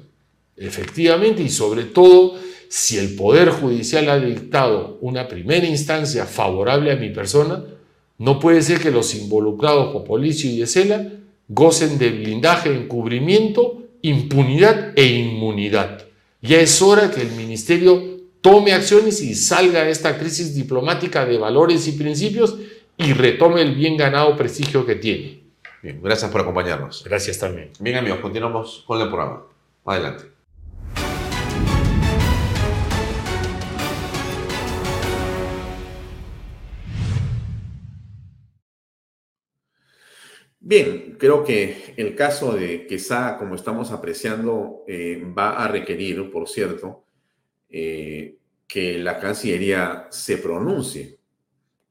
F: Efectivamente, y sobre todo si el Poder Judicial ha dictado una primera instancia favorable a mi persona, no puede ser que los involucrados por Policio y Cela gocen de blindaje, encubrimiento, impunidad e inmunidad. Ya es hora que el Ministerio tome acciones y salga de esta crisis diplomática de valores y principios y retome el bien ganado prestigio que tiene.
B: Bien, gracias por acompañarnos.
F: Gracias también.
B: Bien amigos, continuamos con el programa. Adelante. Bien, creo que el caso de Quesada, como estamos apreciando, eh, va a requerir, por cierto, eh, que la Cancillería se pronuncie,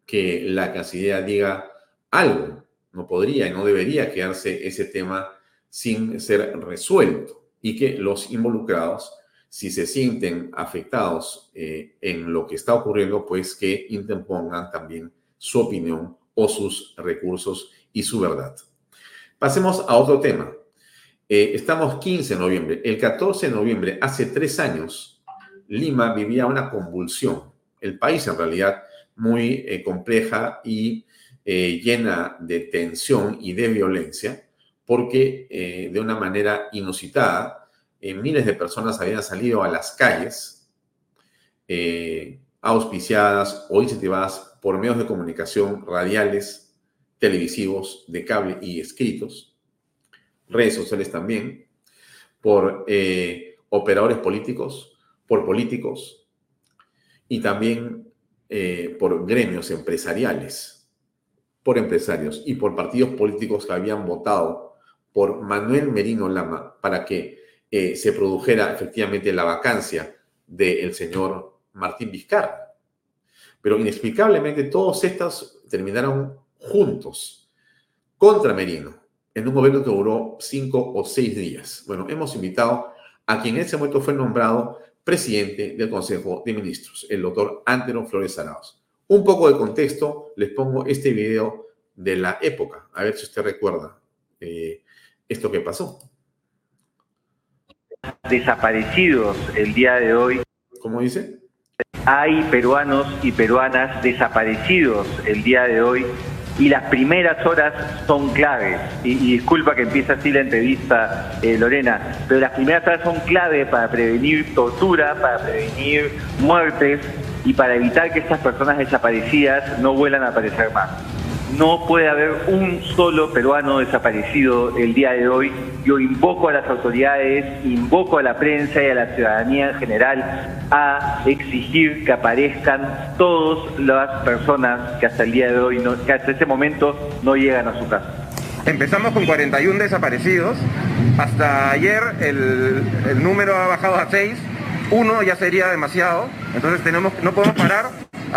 B: que la Cancillería diga algo. No podría y no debería quedarse ese tema sin ser resuelto y que los involucrados, si se sienten afectados eh, en lo que está ocurriendo, pues que interpongan también su opinión o sus recursos y su verdad. Pasemos a otro tema. Eh, estamos 15 de noviembre. El 14 de noviembre, hace tres años, Lima vivía una convulsión. El país, en realidad, muy eh, compleja y eh, llena de tensión y de violencia, porque de una manera inusitada, miles de personas habían salido a las calles, auspiciadas o incentivadas por medios de comunicación radiales, televisivos, de cable y escritos, redes sociales también, por eh, operadores políticos, por políticos y también eh, por gremios empresariales, por empresarios y por partidos políticos que habían votado por Manuel Merino Lama para que eh, se produjera efectivamente la vacancia del señor Martín Vizcarra. Pero inexplicablemente todos estos terminaron juntos contra Merino en un gobierno que duró cinco o seis días. Bueno, hemos invitado a quien en ese momento fue nombrado presidente del Consejo de Ministros, el doctor Antero Flores Arauz. Un poco de contexto, les pongo este video de la época, a ver si usted recuerda eh, esto que pasó.
G: Desaparecidos el día de hoy.
B: ¿Cómo dice?
G: Hay peruanos y peruanas desaparecidos el día de hoy y las primeras horas son claves. Y, disculpa que empiece así la entrevista, eh, Lorena, pero las primeras horas son claves para prevenir tortura, para prevenir muertes y para evitar que estas personas desaparecidas no vuelvan a aparecer más. No puede haber un solo peruano desaparecido el día de hoy. Yo invoco a las autoridades, invoco a la prensa y a la ciudadanía en general a exigir que aparezcan todas las personas que hasta el día de hoy, no, que hasta este momento no llegan a su casa.
H: Empezamos con 41 desaparecidos. Hasta ayer el, número ha bajado a 6. Uno ya sería demasiado. Entonces tenemos, no podemos parar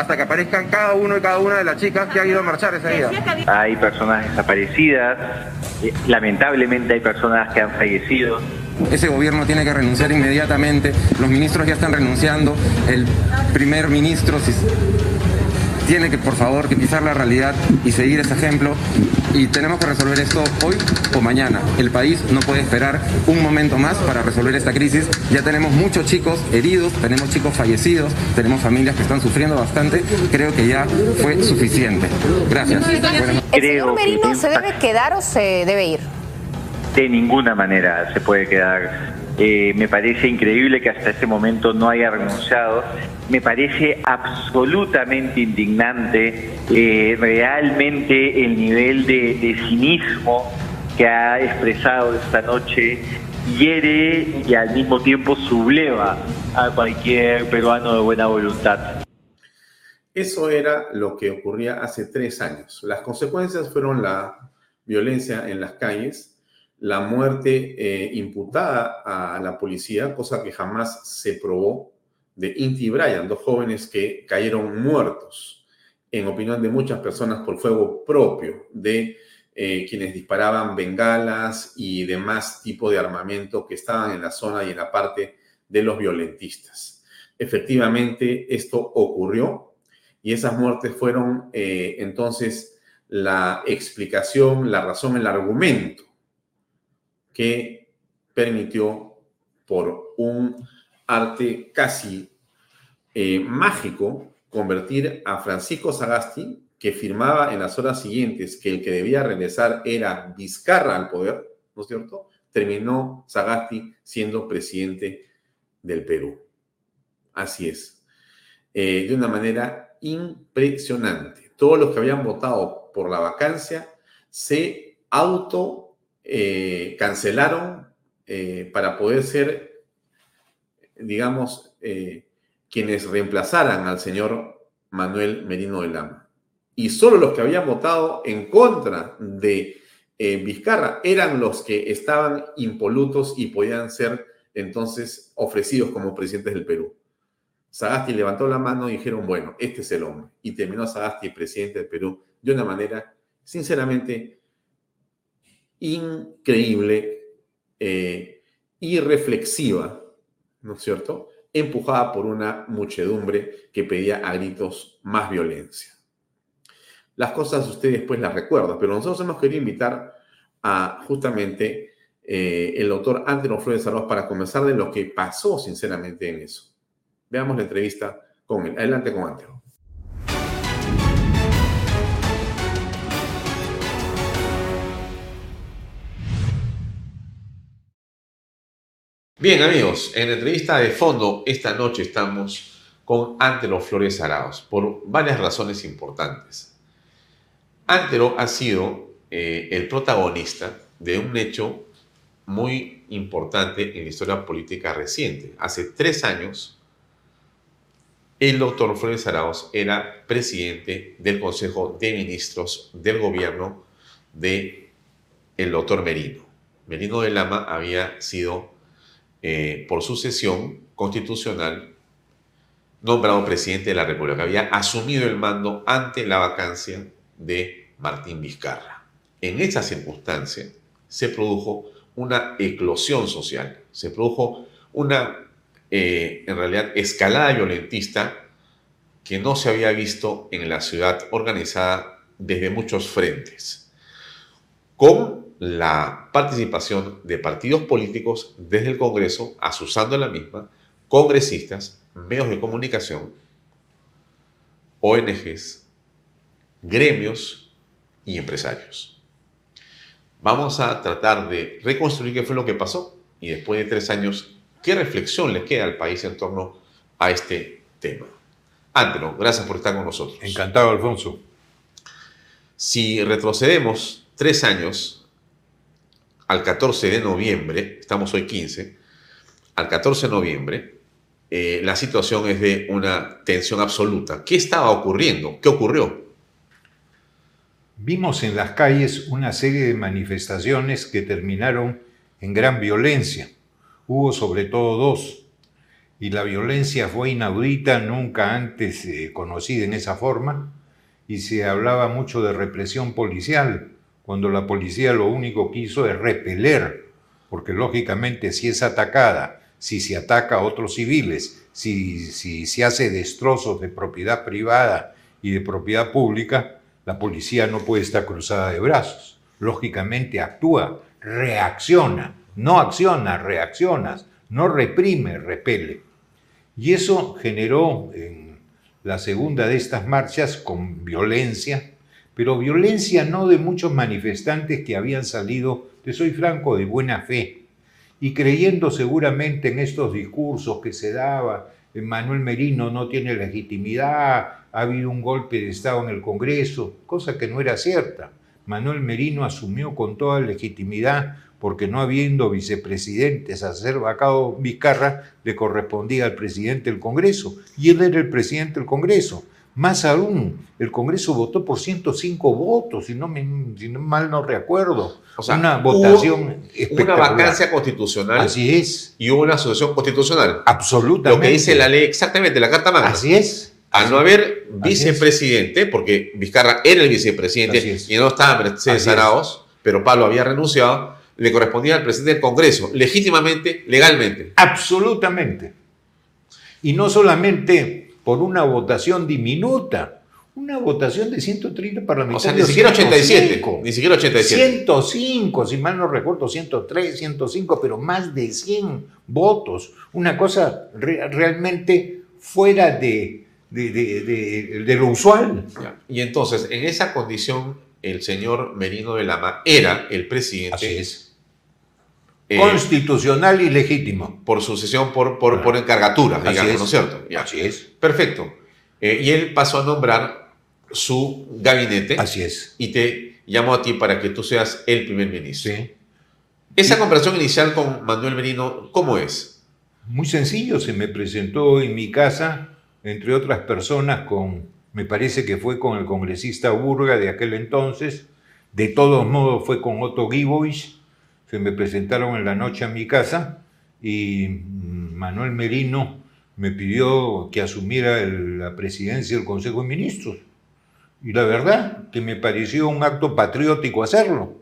H: hasta que aparezcan cada uno y cada una de las chicas que han ido a marchar ese día.
G: Hay personas desaparecidas, eh, lamentablemente hay personas que han fallecido.
H: Ese gobierno tiene que renunciar inmediatamente, los ministros ya están renunciando, el primer ministro, tiene que, por favor, que pisar la realidad y seguir ese ejemplo. Y tenemos que resolver esto hoy o mañana. El país no puede esperar un momento más para resolver esta crisis. Ya tenemos muchos chicos heridos, tenemos chicos fallecidos, tenemos familias que están sufriendo bastante. Creo que ya fue suficiente. Gracias.
I: ¿El señor Merino se debe quedar o se debe ir?
G: De ninguna manera se puede quedar. Eh, me parece increíble que hasta este momento no haya renunciado. Me parece absolutamente indignante eh, realmente el nivel de, de cinismo que ha expresado esta noche hiere y al mismo tiempo subleva a cualquier peruano de buena voluntad.
B: Eso era lo que ocurría hace tres años. Las consecuencias fueron la violencia en las calles, la muerte eh, imputada a la policía, cosa que jamás se probó, de Inti y Brian, dos jóvenes que cayeron muertos, en opinión de muchas personas, por fuego propio de eh, quienes disparaban bengalas y demás tipo de armamento que estaban en la zona y en la parte de los violentistas. Efectivamente, esto ocurrió y esas muertes fueron eh, entonces la explicación, la razón, el argumento que permitió por un arte casi eh, mágico convertir a Francisco Sagasti, que firmaba en las horas siguientes que el que debía regresar era Vizcarra al poder, ¿no es cierto? Terminó Sagasti siendo presidente del Perú. Así es. Eh, de una manera impresionante. Todos los que habían votado por la vacancia se auto eh, cancelaron eh, para poder ser, digamos, eh, quienes reemplazaran al señor Manuel Merino de Lama. Y solo los que habían votado en contra de Vizcarra eran los que estaban impolutos y podían ser entonces ofrecidos como presidentes del Perú. Sagasti levantó la mano y dijeron, bueno, este es el hombre. Y terminó Sagasti presidente del Perú de una manera, sinceramente, increíble eh, ¿no es cierto? Empujada por una muchedumbre que pedía a gritos más violencia. Las cosas usted después las recuerda, pero nosotros hemos querido invitar a justamente eh, el doctor Antero Flores Arroz para conversar de lo que pasó sinceramente en eso. Veamos la entrevista con él. Adelante con Antero. Bien, amigos, en la entrevista de fondo esta noche estamos con Antero Flores Araos por varias razones importantes. Antero ha sido eh, el protagonista de un hecho muy importante en la historia política reciente. Hace tres años, el doctor Flores Araos era presidente del Consejo de Ministros del gobierno de el doctor Merino. Merino de Lama había sido eh, por sucesión constitucional, nombrado presidente de la República. Había asumido el mando ante la vacancia de Martín Vizcarra. En esa circunstancia se produjo una eclosión social, se produjo una, eh, en realidad, escalada violentista que no se había visto en la ciudad organizada desde muchos frentes, con la participación de partidos políticos desde el Congreso, asusando la misma, congresistas, medios de comunicación, ONGs, gremios y empresarios. Vamos a tratar de reconstruir qué fue lo que pasó y después de tres años, qué reflexión le queda al país en torno a este tema. Antelo, gracias por estar con nosotros.
J: Encantado, Alfonso.
B: Si retrocedemos tres años al 14 de noviembre, estamos hoy 15, al 14 de noviembre, eh, la situación es de una tensión absoluta. ¿Qué estaba ocurriendo? ¿Qué ocurrió?
J: Vimos en las calles una serie de manifestaciones que terminaron en gran violencia. Hubo sobre todo dos, y la violencia fue inaudita, nunca antes eh, conocida en esa forma, y se hablaba mucho de represión policial, cuando la policía lo único que hizo es repeler, porque lógicamente si es atacada, si se ataca a otros civiles, si, se hace destrozos de propiedad privada y de propiedad pública, la policía no puede estar cruzada de brazos. Lógicamente actúa, reacciona, no acciona, reaccionas, no reprime, repele. Y eso generó en la segunda de estas marchas con violencia, pero violencia no de muchos manifestantes que habían salido, te soy franco, de buena fe, y creyendo seguramente en estos discursos que se daba, Manuel Merino no tiene legitimidad, ha habido un golpe de Estado en el Congreso, cosa que no era cierta. Manuel Merino asumió con toda legitimidad porque no habiendo vicepresidentes a ser vacado Vizcarra, le correspondía al presidente del Congreso, y él era el presidente del Congreso. Más aún, el Congreso votó por 105 votos, si no, me, si no mal no recuerdo.
B: O sea,
J: una votación
B: Una
J: espectacular.
B: vacancia constitucional
J: Así es,
B: y hubo una asociación constitucional.
J: absolutamente.
B: Lo que dice la ley exactamente, la Carta Magna.
J: Así es.
B: Al no haber vicepresidente, porque Vizcarra era el vicepresidente y no estaba
J: es.
B: Arauz, pero Pablo había renunciado, le correspondía al presidente del Congreso, legítimamente, legalmente.
J: Absolutamente. Y no solamente por una votación diminuta, una votación de 130
B: O
J: parlamentarios.
B: sea, ni siquiera 87.
J: 105.
B: Ni siquiera 87.
J: 105, si mal no recuerdo, 103, 105, pero más de 100 votos. Una cosa re- realmente fuera de, de- de- de- lo usual.
B: Y entonces, en esa condición, el señor Merino de Lama era el presidente. Eh,
J: Constitucional y legítimo.
B: por sucesión, por, por, por encargatura,
J: Así
B: digamos,
J: es.
B: ¿no es cierto? Ya.
J: Así es.
B: Perfecto. Eh, y él pasó a nombrar su gabinete
J: Así es.
B: y te llamó a ti para que tú seas el primer ministro.
J: Sí.
B: Esa conversación inicial con Manuel Merino, ¿cómo es?
J: Muy sencillo, se me presentó en mi casa, entre otras personas, con, me parece que fue con el congresista Burga de aquel entonces, de todos modos fue con Otto Gibovic, se me presentaron en la noche a mi casa y mm, Manuel Merino me pidió que asumiera el- la presidencia del Consejo de Ministros. Y la verdad que me pareció un acto patriótico hacerlo,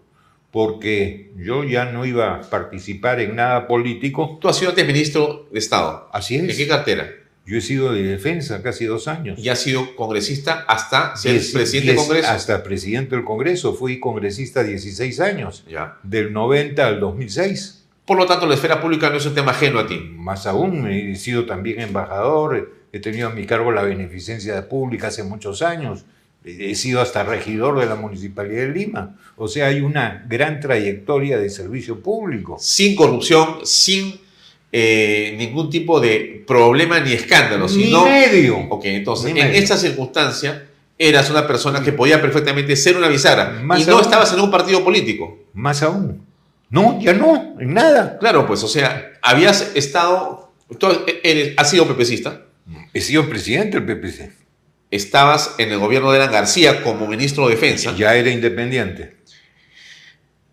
J: porque yo ya no iba a participar en nada político,
B: Tú has sido antes ministro de Estado.
J: Así
B: ¿En
J: es.
B: qué cartera?
J: Yo he sido de defensa casi dos años.
B: Y has sido congresista hasta ser presidente del Congreso.
J: Hasta presidente del Congreso. Fui congresista 16 años,
B: Ya.
J: del 90 al 2006.
B: Por lo tanto, la esfera pública no es un tema ajeno a ti.
J: Más aún, he sido también embajador, he tenido a mi cargo la beneficencia pública hace muchos años. He sido hasta regidor de la Municipalidad de Lima. O sea, hay una gran trayectoria de servicio público.
B: Sin corrupción, sin eh, ningún tipo de problema ni escándalo.
J: Ni
B: sino,
J: medio.
B: Ok, entonces,
J: Ni
B: en
J: medio.
B: esta circunstancia, eras una persona que podía perfectamente ser una bisagra.
J: Más
B: y no estabas en un partido político.
J: Más aún. No, ya no, en nada.
B: Claro, pues, o sea, habías estado. Tú eres, has sido pepecista.
J: He sido presidente del PPC.
B: Estabas en el gobierno de Eran García como ministro de Defensa.
J: Ya era independiente.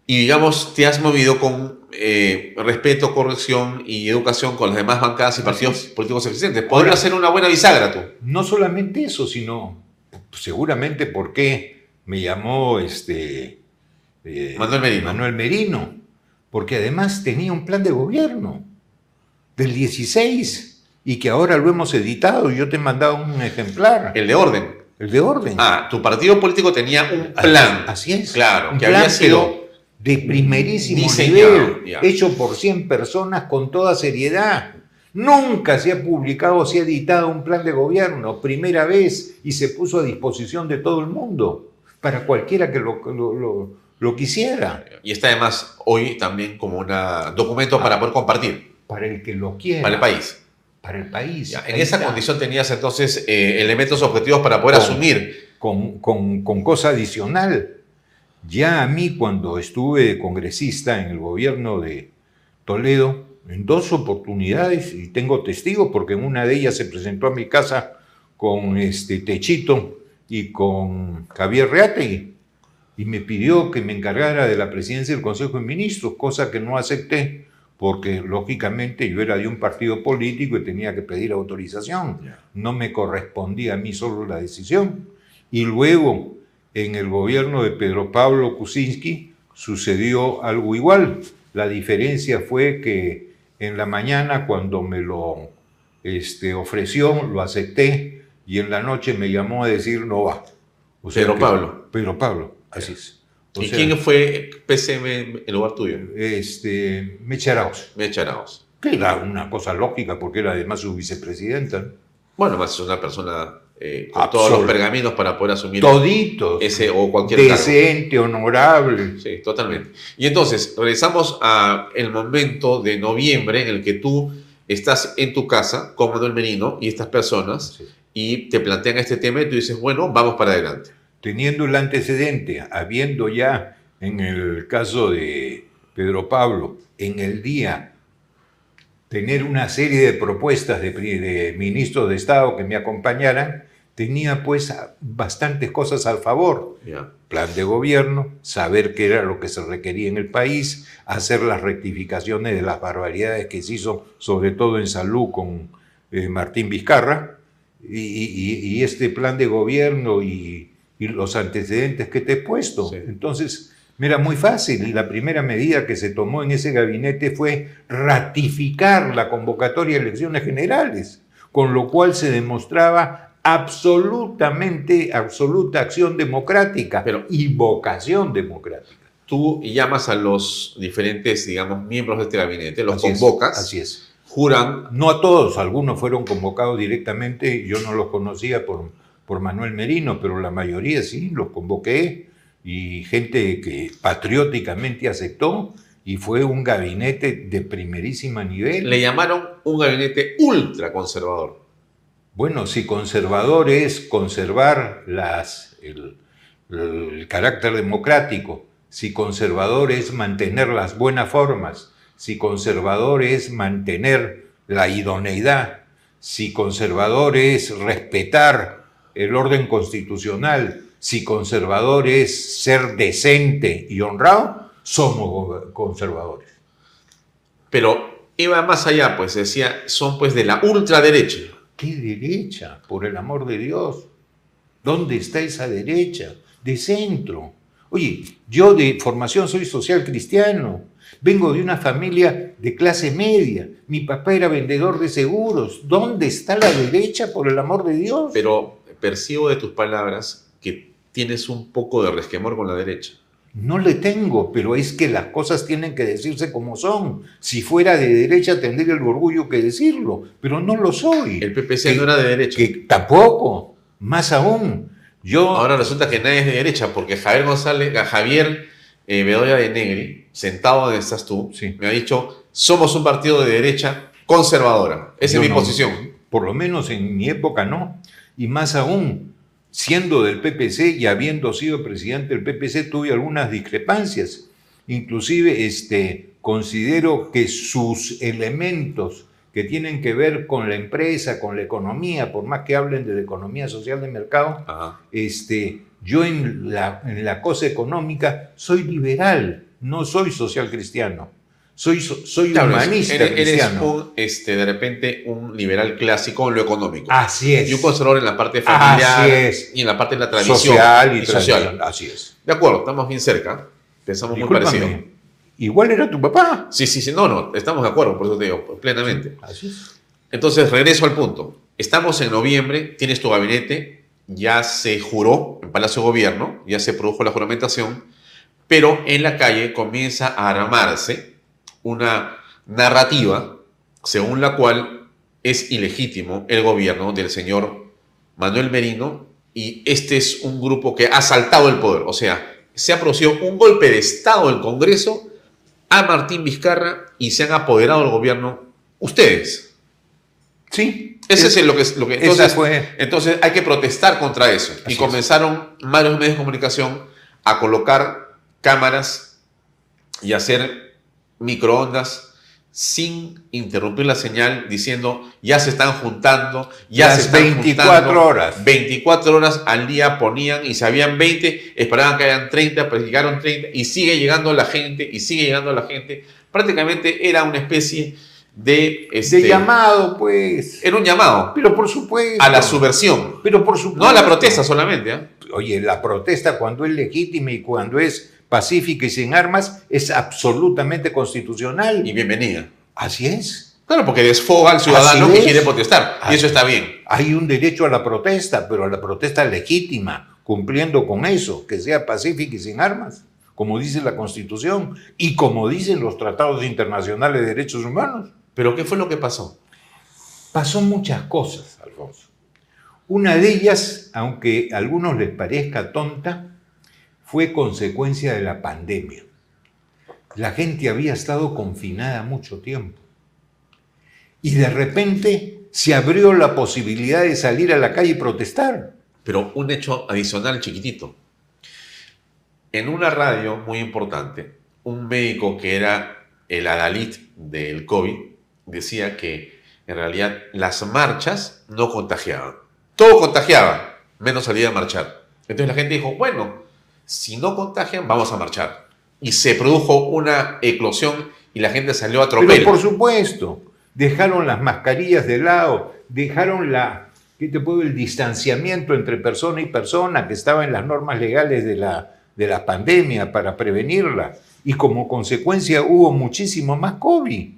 B: y digamos, te has movido con eh, respeto, corrección y educación con las demás bancadas y partidos políticos existentes. Podría
J: Ahora-
B: ser una buena bisagra tú.
J: No solamente eso, sino seguramente porque me llamó este eh,
B: Manuel Merino.
J: Manuel Merino, porque además tenía un plan de gobierno del 16 y que ahora lo hemos editado. Yo te he mandado un ejemplar.
B: El de orden.
J: El de orden.
B: Ah, tu partido político tenía un plan.
J: Así es.
B: Claro,
J: Un
B: que
J: plan,
B: había sido
J: de primerísimo
B: diseñado,
J: nivel, hecho por 100 personas con toda seriedad. Nunca se ha publicado, se ha editado un plan de gobierno, primera vez, y se puso a disposición de todo el mundo, para cualquiera que lo, lo- lo- lo quisiera,
B: Y está además hoy también como un documento para poder compartir
J: para el que lo quiera.
B: para el país.
J: Para el país.
B: Ya, en esa
J: está.
B: condición tenías entonces eh, elementos objetivos para poder
J: Con-
B: asumir.
J: con, con- con cosa adicional. Ya a mí cuando estuve de congresista en el gobierno de Toledo, en dos oportunidades, y tengo testigos porque en una de ellas se presentó a mi casa con este Techito y con Javier Reategui, y me pidió que me encargara de la presidencia del Consejo de Ministros, cosa que no acepté, porque lógicamente yo era de un partido político y tenía que pedir autorización. No me correspondía a mí solo la decisión. Y luego, en el gobierno de Pedro Pablo Kuczynski, sucedió algo igual. La diferencia fue que en la mañana, cuando me lo este, ofreció, lo acepté, y en la noche me llamó a decir no va. O
B: Pedro
J: que-
B: Pablo.
J: Pedro Pablo, así es. O
B: ¿Y
J: sea,
B: quién fue PCM en lugar tuyo?
J: Este, Meche Arauz,
B: Mecha Arauz.
J: que era una cosa lógica porque era además su vicepresidenta.
B: Bueno, más es una persona eh, con todos los pergaminos para poder asumir
J: Toditos.
B: ese o cualquier cargo.
J: Decente, honorable.
B: Sí, totalmente. Y entonces, regresamos a el momento de noviembre en el que tú estás en tu casa con Manuel Merino y estas personas
J: Sí.
B: y te plantean este tema y tú dices, bueno, vamos para adelante.
J: teniendo el antecedente, habiendo ya en el caso de Pedro Pablo, en el día, tener una serie de propuestas de, de ministros de Estado que me acompañaran, tenía pues bastantes cosas al favor.
B: Ya.
J: Plan de gobierno, saber qué era lo que se requería en el país, hacer las rectificaciones de las barbaridades que se hizo, sobre todo en salud con eh, Martín Vizcarra, y, y- y este plan de gobierno y, y los antecedentes que te he puesto.
B: Sí.
J: Entonces, me era muy fácil y la primera medida que se tomó en ese gabinete fue ratificar la convocatoria de elecciones generales, con lo cual se demostraba absolutamente, absoluta acción democrática
B: Pero-
J: y vocación democrática.
B: Tú llamas a los diferentes, digamos, miembros de este gabinete, los
J: Así es,
B: convocas,
J: así es.
B: juran,
J: No a todos, algunos fueron convocados directamente, yo no los conocía por, por Manuel Merino, pero la mayoría sí, los convoqué y gente que patrióticamente aceptó y fue un gabinete de primerísima nivel.
B: le llamaron un gabinete ultra conservador.
J: Bueno, si conservador es conservar las, el, el carácter democrático, si conservador es mantener las buenas formas, si conservador es mantener la idoneidad, si conservador es respetar el orden constitucional, si conservador es ser decente y honrado, somos conservadores.
B: Pero iba más allá, pues decía, son pues de la ultraderecha.
J: ¿Qué derecha? Por el amor de Dios. ¿Dónde está esa derecha? De centro. Oye, yo de formación soy social cristiano. Vengo de una familia de clase media. Mi papá era vendedor de seguros. ¿Dónde está la derecha, por el amor de Dios?
B: Pero percibo de tus palabras que tienes un poco de resquemor con la derecha.
J: No le tengo, pero es que las cosas tienen que decirse como son. Si fuera de derecha tendría el orgullo que decirlo, pero no lo soy.
B: El PPC
J: Que-
B: no era de derecha.
J: Que tampoco, más aún. Yo
B: Ahora resulta que nadie es de derecha, porque Javier González, a Javier eh, Bedoya de Negri, sentado donde estás tú,
J: Sí.
B: me ha dicho, somos un partido de derecha conservadora. Esa es mi
J: no,
B: posición.
J: Por lo menos en mi época no. Y más aún, siendo del PPC y habiendo sido presidente del PPC, tuve algunas discrepancias. Inclusive este, considero que sus elementos que tienen que ver con la empresa, con la economía, por más que hablen de la economía social de mercado,
B: Ajá.
J: este, yo en la, en la cosa económica soy liberal, no soy social cristiano. Soy, so- soy
B: Claro,
J: humanista
B: eres, eres un, este, de repente un liberal clásico en lo económico.
J: Así es.
B: Y un conservador en la parte familiar
J: Así es.
B: y en la parte de la tradición.
J: social y,
B: social.
J: tradición. Así es.
B: De acuerdo, estamos bien cerca. Pensamos muy
J: Discúlpame,
B: parecido.
J: Igual era tu papá.
B: Sí, sí, sí. No, no, estamos de acuerdo, por eso te digo, plenamente.
J: Así es.
B: Entonces, regreso al punto. Estamos en noviembre, tienes tu gabinete, ya se juró en Palacio de Gobierno, ya se produjo la juramentación, pero en la calle comienza a armarse una narrativa según la cual es ilegítimo el gobierno del señor Manuel Merino y este es un grupo que ha saltado el poder, o sea, se ha producido un golpe de Estado del Congreso a Martín Vizcarra y se han apoderado del gobierno ustedes.
J: Sí.
B: Ese es, lo que... Lo que entonces,
J: fue.
B: entonces hay que protestar contra eso. y comenzaron varios medios de comunicación a colocar cámaras y hacer microondas sin interrumpir la señal diciendo ya se están juntando, ya
J: Las
B: se están
J: 24
B: juntando".
J: horas.
B: 24 horas al día ponían y si habían 20, esperaban que hayan 30, pues llegaron 30 y sigue llegando la gente y sigue llegando la gente. Prácticamente era una especie de... Este,
J: De llamado, pues.
B: Era un llamado
J: Pero por supuesto.
B: a la subversión.
J: Pero por supuesto.
B: No a la protesta solamente. ¿ah?
J: Oye, la protesta cuando es legítima y cuando es pacífica y sin armas es absolutamente constitucional.
B: Y bienvenida.
J: Así es.
B: Claro, porque desfoga al ciudadano que quiere protestar. Y eso está bien.
J: Hay un derecho a la protesta, pero a la protesta legítima, cumpliendo con eso, que sea pacífica y sin armas, como dice la Constitución y como dicen los tratados internacionales de derechos humanos.
B: Pero ¿qué fue lo que pasó?
J: Pasó muchas cosas, Alfonso. Una de ellas, aunque a algunos les parezca tonta, fue consecuencia de la pandemia. La gente había estado confinada mucho tiempo. Y de repente se abrió la posibilidad de salir a la calle y protestar.
B: Pero un hecho adicional chiquitito. En una radio muy importante, un médico que era el adalid del COVID decía que en realidad las marchas no contagiaban. Todo contagiaba, menos salir a marchar. Entonces la gente dijo, bueno, si no contagian, vamos a marchar. Y se produjo una eclosión y la gente salió a tropel.
J: Pero por supuesto, dejaron las mascarillas de lado, dejaron la, ¿qué te puedo? El distanciamiento entre persona y persona que estaba en las normas legales de la, de la pandemia para prevenirla. Y como consecuencia hubo muchísimo más COVID.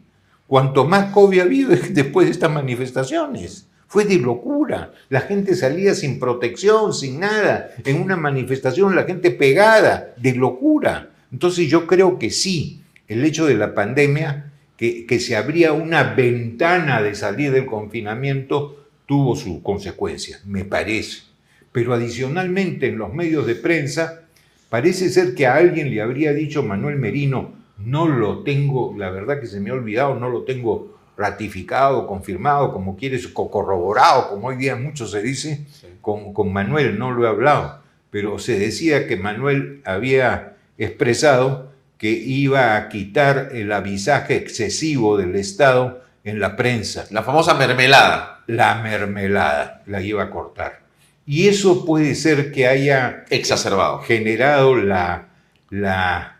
J: Cuanto más COVID ha habido después de estas manifestaciones. Fue de locura. La gente salía sin protección, sin nada. En una manifestación la gente pegada, de locura. Entonces yo creo que sí, el hecho de la pandemia, que, que se abría una ventana de salir del confinamiento, tuvo su consecuencia, me parece. Pero adicionalmente en los medios de prensa, parece ser que a alguien le habría dicho Manuel Merino, no lo tengo, la verdad que se me ha olvidado, no lo tengo ratificado, confirmado, como quieres, co- corroborado, como hoy día mucho se dice, con, con Manuel no lo he hablado, pero se decía que Manuel había expresado que iba a quitar el avisaje excesivo del Estado en la prensa.
B: La famosa mermelada.
J: La mermelada la iba a cortar. Y eso puede ser que haya
B: Exacerbado.
J: generado la, la,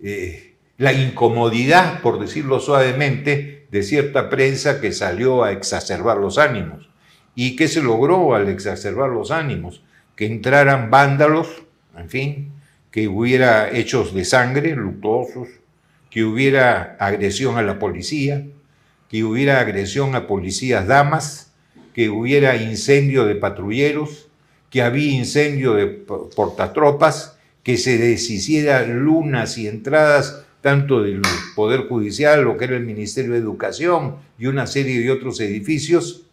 J: eh, la incomodidad, por decirlo suavemente, de cierta prensa que salió a exacerbar los ánimos. ¿Y qué se logró al exacerbar los ánimos? Que entraran vándalos, en fin, que hubiera hechos de sangre luctuosos, que hubiera agresión a la policía, que hubiera agresión a policías damas, que hubiera incendio de patrulleros, que había incendio de po- portatropas, que se deshiciera lunas y entradas tanto del Poder Judicial, lo que era el Ministerio de Educación y una serie de otros edificios,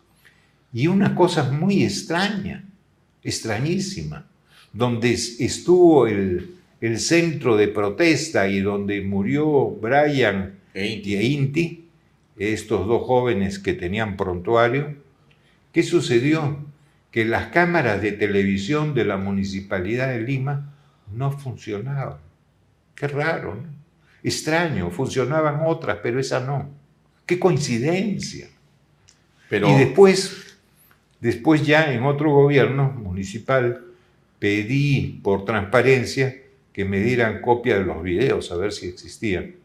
J: y una cosa muy extraña, extrañísima, donde es- estuvo el, el centro de protesta y donde murió Brian
B: E Inti.
J: y Inti, estos dos jóvenes que tenían prontuario, ¿qué sucedió? Que las cámaras de televisión de la Municipalidad de Lima no funcionaban. Qué raro, ¿no? Extraño, funcionaban otras, pero esa no. Qué coincidencia.
B: Pero
J: Y después, después ya en otro gobierno municipal, pedí por transparencia que me dieran copia de los videos, a ver si existían.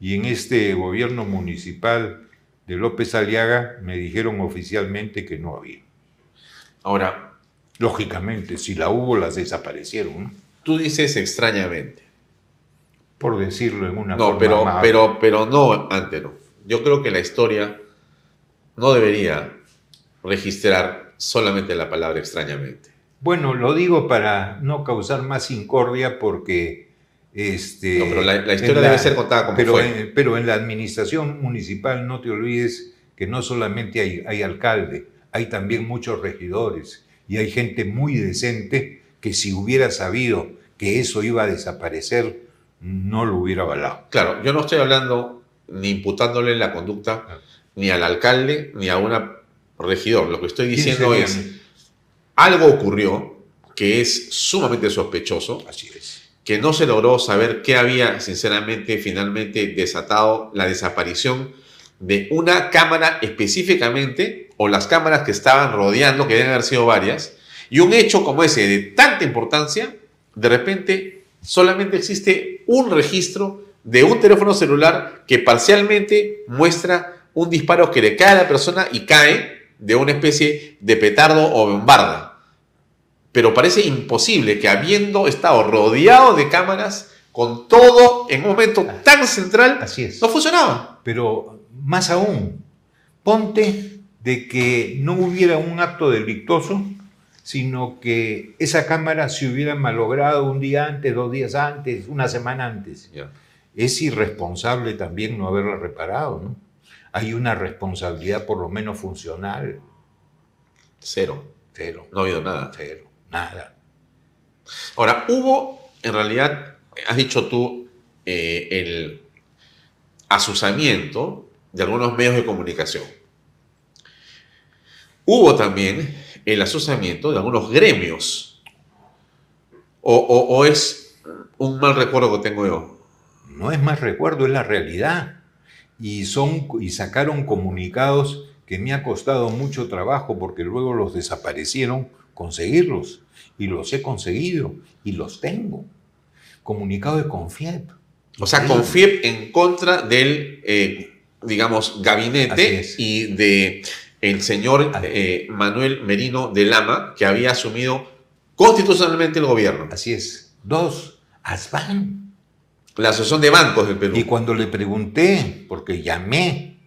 J: Y en este gobierno municipal de López Aliaga me dijeron oficialmente que no había.
B: ahora,
J: Lógicamente, si la hubo, las desaparecieron, ¿no?
B: tú dices extrañamente.
J: Por decirlo en una
B: No,
J: forma
B: pero, pero, pero no, Antero. Yo creo que la historia no debería registrar solamente la palabra extrañamente.
J: Bueno, lo digo para no causar más incordia porque... Este,
B: No, pero la- la historia debe ser contada como
J: pero
B: fue.
J: En, pero en la administración municipal no te olvides que no solamente hay, hay alcalde, hay también muchos regidores y hay gente muy decente que si hubiera sabido que eso iba a desaparecer, no lo hubiera avalado.
B: Claro, yo no estoy hablando ni imputándole la conducta ni al alcalde ni a una regidor. Lo que estoy
J: ¿Quién
B: diciendo es, algo ocurrió que es sumamente sospechoso,
J: Así es.
B: que no se logró saber qué había, sinceramente, finalmente desatado la desaparición de una cámara específicamente, o las cámaras que estaban rodeando, que deben haber sido varias, y un hecho como ese de tanta importancia, de repente solamente existe un registro de un teléfono celular que parcialmente muestra un disparo que le cae a la persona y cae de una especie de petardo o bombarda. Pero parece imposible que habiendo estado rodeado de cámaras, con todo en un momento tan central,
J: Así es.
B: no funcionaba.
J: Pero más aún, ponte de que no hubiera un acto delictuoso, sino que esa cámara se hubiera malogrado un día antes, dos días antes, una semana antes. Es irresponsable también no haberla reparado, ¿no? Hay una responsabilidad por lo menos funcional.
B: Cero.
J: Cero,
B: No ha habido nada.
J: cero, nada.
B: Ahora, hubo, en realidad, has dicho tú, eh, el asusamiento de algunos medios de comunicación. Hubo también el asusamiento de algunos gremios. O, o- o es un mal recuerdo que tengo yo.
J: No es más recuerdo, es la realidad. Y, son, y sacaron comunicados que me ha costado mucho trabajo porque luego los desaparecieron conseguirlos. Y los he conseguido y los tengo. Comunicado de Confiep.
B: O sea. Confiep en contra del, eh, digamos, gabinete y de el señor eh, Manuel Merino de Lama, que había asumido constitucionalmente el gobierno.
J: Así es. Dos, Asban.
B: La Asociación de Bancos del Perú.
J: Y cuando le pregunté, porque llamé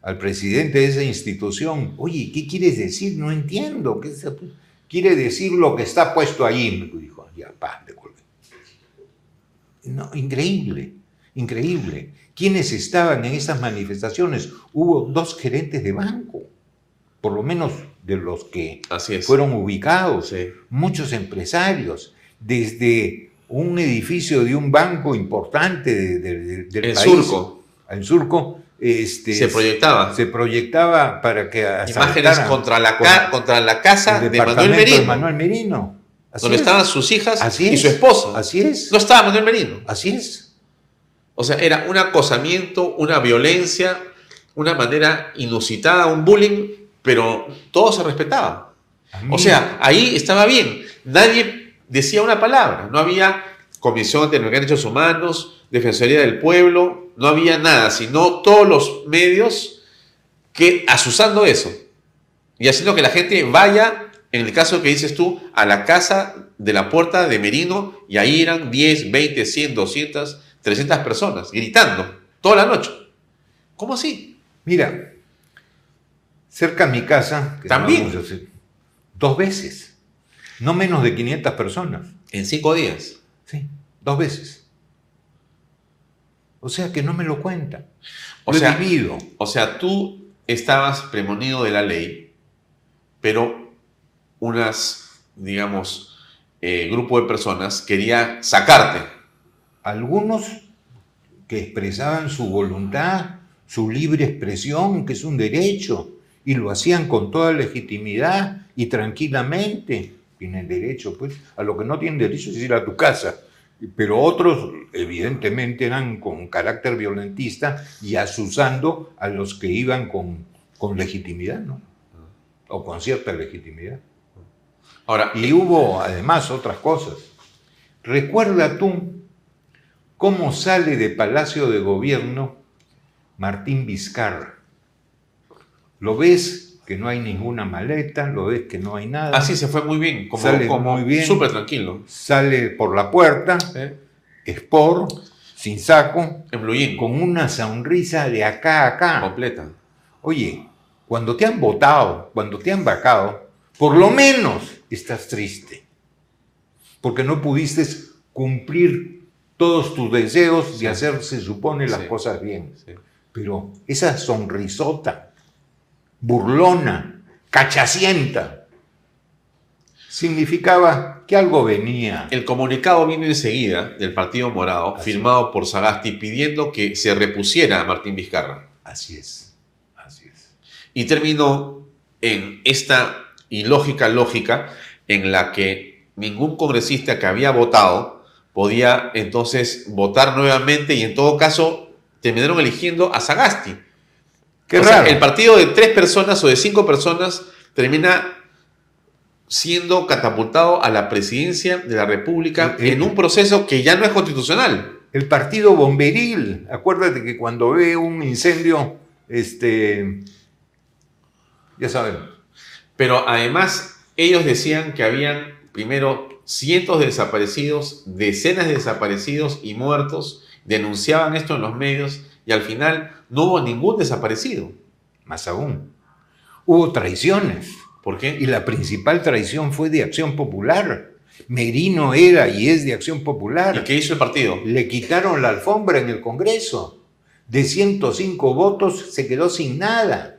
J: al presidente de esa institución, oye, ¿qué quieres decir? No entiendo. ¿Qué se- quiere decir lo que está puesto ahí? Me dijo, ya, pa, le colgué. No, increíble, increíble. ¿Quiénes estaban en esas manifestaciones? Hubo dos gerentes de banco, por lo menos de los que
B: Así
J: fueron ubicados,
B: Sí.
J: muchos empresarios, desde un edificio de un banco importante de- de- de- del país.
B: Surco.
J: En Surco. Este,
B: Se proyectaba.
J: Se proyectaba para que
B: Imágenes contra la, ca- contra la casa
J: el
B: de Manuel Merino,
J: de Manuel Merino. Así
B: donde
J: es.
B: estaban sus hijas
J: Así
B: y
J: es.
B: su esposa.
J: Así es.
B: No estaba Manuel Merino.
J: Así es.
B: O sea, era un acosamiento, una violencia, una manera inusitada, un bullying, pero todo se respetaba. O sea, ahí estaba bien. Nadie decía una palabra. No había Comisión de Derechos Humanos, Defensoría del Pueblo, no había nada, sino todos los medios que asusando eso y haciendo que la gente vaya, en el caso que dices tú, a la casa de la puerta de Merino y ahí eran 10, 20, 100, 200, 300 personas gritando toda la noche. ¿Cómo así?
J: Mira, cerca a mi casa, que
B: También.
J: dos veces, no menos de 500 personas.
B: En cinco días.
J: Sí, dos veces. O sea que no me lo cuentan.
B: O
J: lo
B: sea,
J: he vivido.
B: O sea, tú estabas premonido de la ley, pero unas, digamos, eh, grupo de personas quería sacarte.
J: Algunos que expresaban su voluntad, su libre expresión, que es un derecho, y lo hacían con toda legitimidad y tranquilamente. Tienen derecho, pues, a lo que no tienen derecho es ir a tu casa. Pero otros, evidentemente, eran con carácter violentista y asusando a los que iban con, con legitimidad, ¿no? O con cierta legitimidad.
B: Ahora,
J: Y hubo además otras cosas. Recuerda tú cómo sale de Palacio de Gobierno Martín Vizcarra. Lo ves que no hay ninguna maleta, lo ves que no hay nada.
B: así se fue muy bien, como,
J: Sale
B: como
J: muy bien.
B: súper tranquilo.
J: Sale por la puerta,
B: ¿eh?
J: espor, sin saco,
B: En blue jean,
J: con una sonrisa de acá a acá.
B: completa.
J: Oye, cuando te han votado, cuando te han vacado, por lo menos estás triste. Porque no pudiste cumplir todos tus deseos de hacer, se supone, las cosas bien. Pero esa sonrisota, burlona, cachacienta, significaba que algo venía.
B: El comunicado vino enseguida del Partido Morado, firmado por Sagasti, pidiendo que se repusiera a Martín Vizcarra.
J: Así es, así es.
B: Y terminó en esta ilógica lógica en la que ningún congresista que había votado podía entonces votar nuevamente y en todo caso terminaron eligiendo a Sagasti.
J: Qué raro.
B: el partido de tres personas o de cinco personas termina siendo catapultado a la presidencia de la República
J: Eh, eh,
B: en un proceso que ya no es constitucional.
J: El partido bomberil, acuérdate que cuando ve un incendio, este, ya saben,
B: Pero además ellos decían que habían primero cientos de desaparecidos, decenas de desaparecidos y muertos, denunciaban esto en los medios y al final no hubo ningún desaparecido.
J: más aún, hubo traiciones.
B: ¿Por qué?
J: Y la principal traición fue de Acción Popular. Merino era y es de Acción Popular.
B: ¿Y qué hizo el partido?
J: Le quitaron la alfombra en el Congreso. De 105 votos se quedó sin nada.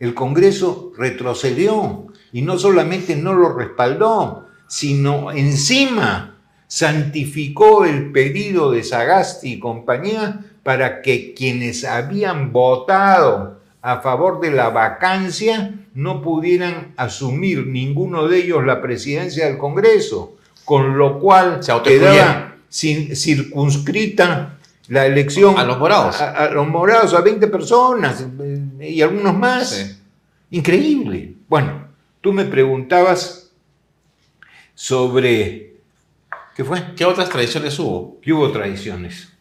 J: El Congreso retrocedió y no solamente no lo respaldó, sino encima santificó el pedido de Sagasti y compañía para que quienes habían votado a favor de la vacancia no pudieran asumir ninguno de ellos la presidencia del Congreso, con lo cual
B: Se
J: quedaba circunscrita la elección
B: A los morados.
J: a, a los morados, a 20 personas y algunos más.
B: Sí.
J: Increíble. Bueno, tú me preguntabas sobre... ¿Qué fue?
B: ¿Qué otras tradiciones hubo?
J: ¿Qué hubo tradiciones?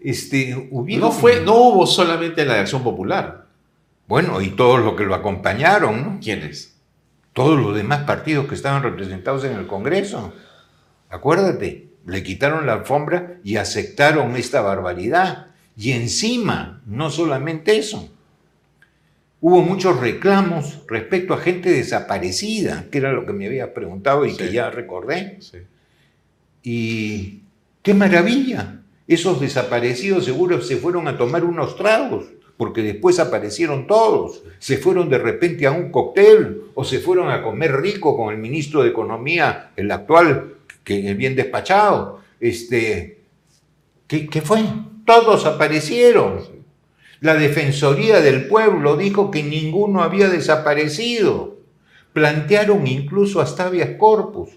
J: Este, hubieron-
B: No, fue, no hubo solamente la de Acción Popular.
J: Bueno, y todos los que lo acompañaron, ¿no?
B: ¿Quiénes?
J: Todos los demás partidos que estaban representados en el Congreso. Acuérdate, le quitaron la alfombra y aceptaron esta barbaridad. Y encima, no solamente eso, hubo muchos reclamos respecto a gente desaparecida, que era lo que me habías preguntado y que ya recordé.
B: Sí.
J: Y qué maravilla. Esos desaparecidos seguro se fueron a tomar unos tragos, porque después aparecieron todos. Se fueron de repente a un cóctel o se fueron a comer rico con el ministro de Economía, el actual, que es bien despachado. Este, ¿qué, qué fue? Todos aparecieron. La Defensoría del Pueblo dijo que ninguno había desaparecido. Plantearon incluso hasta habeas corpus.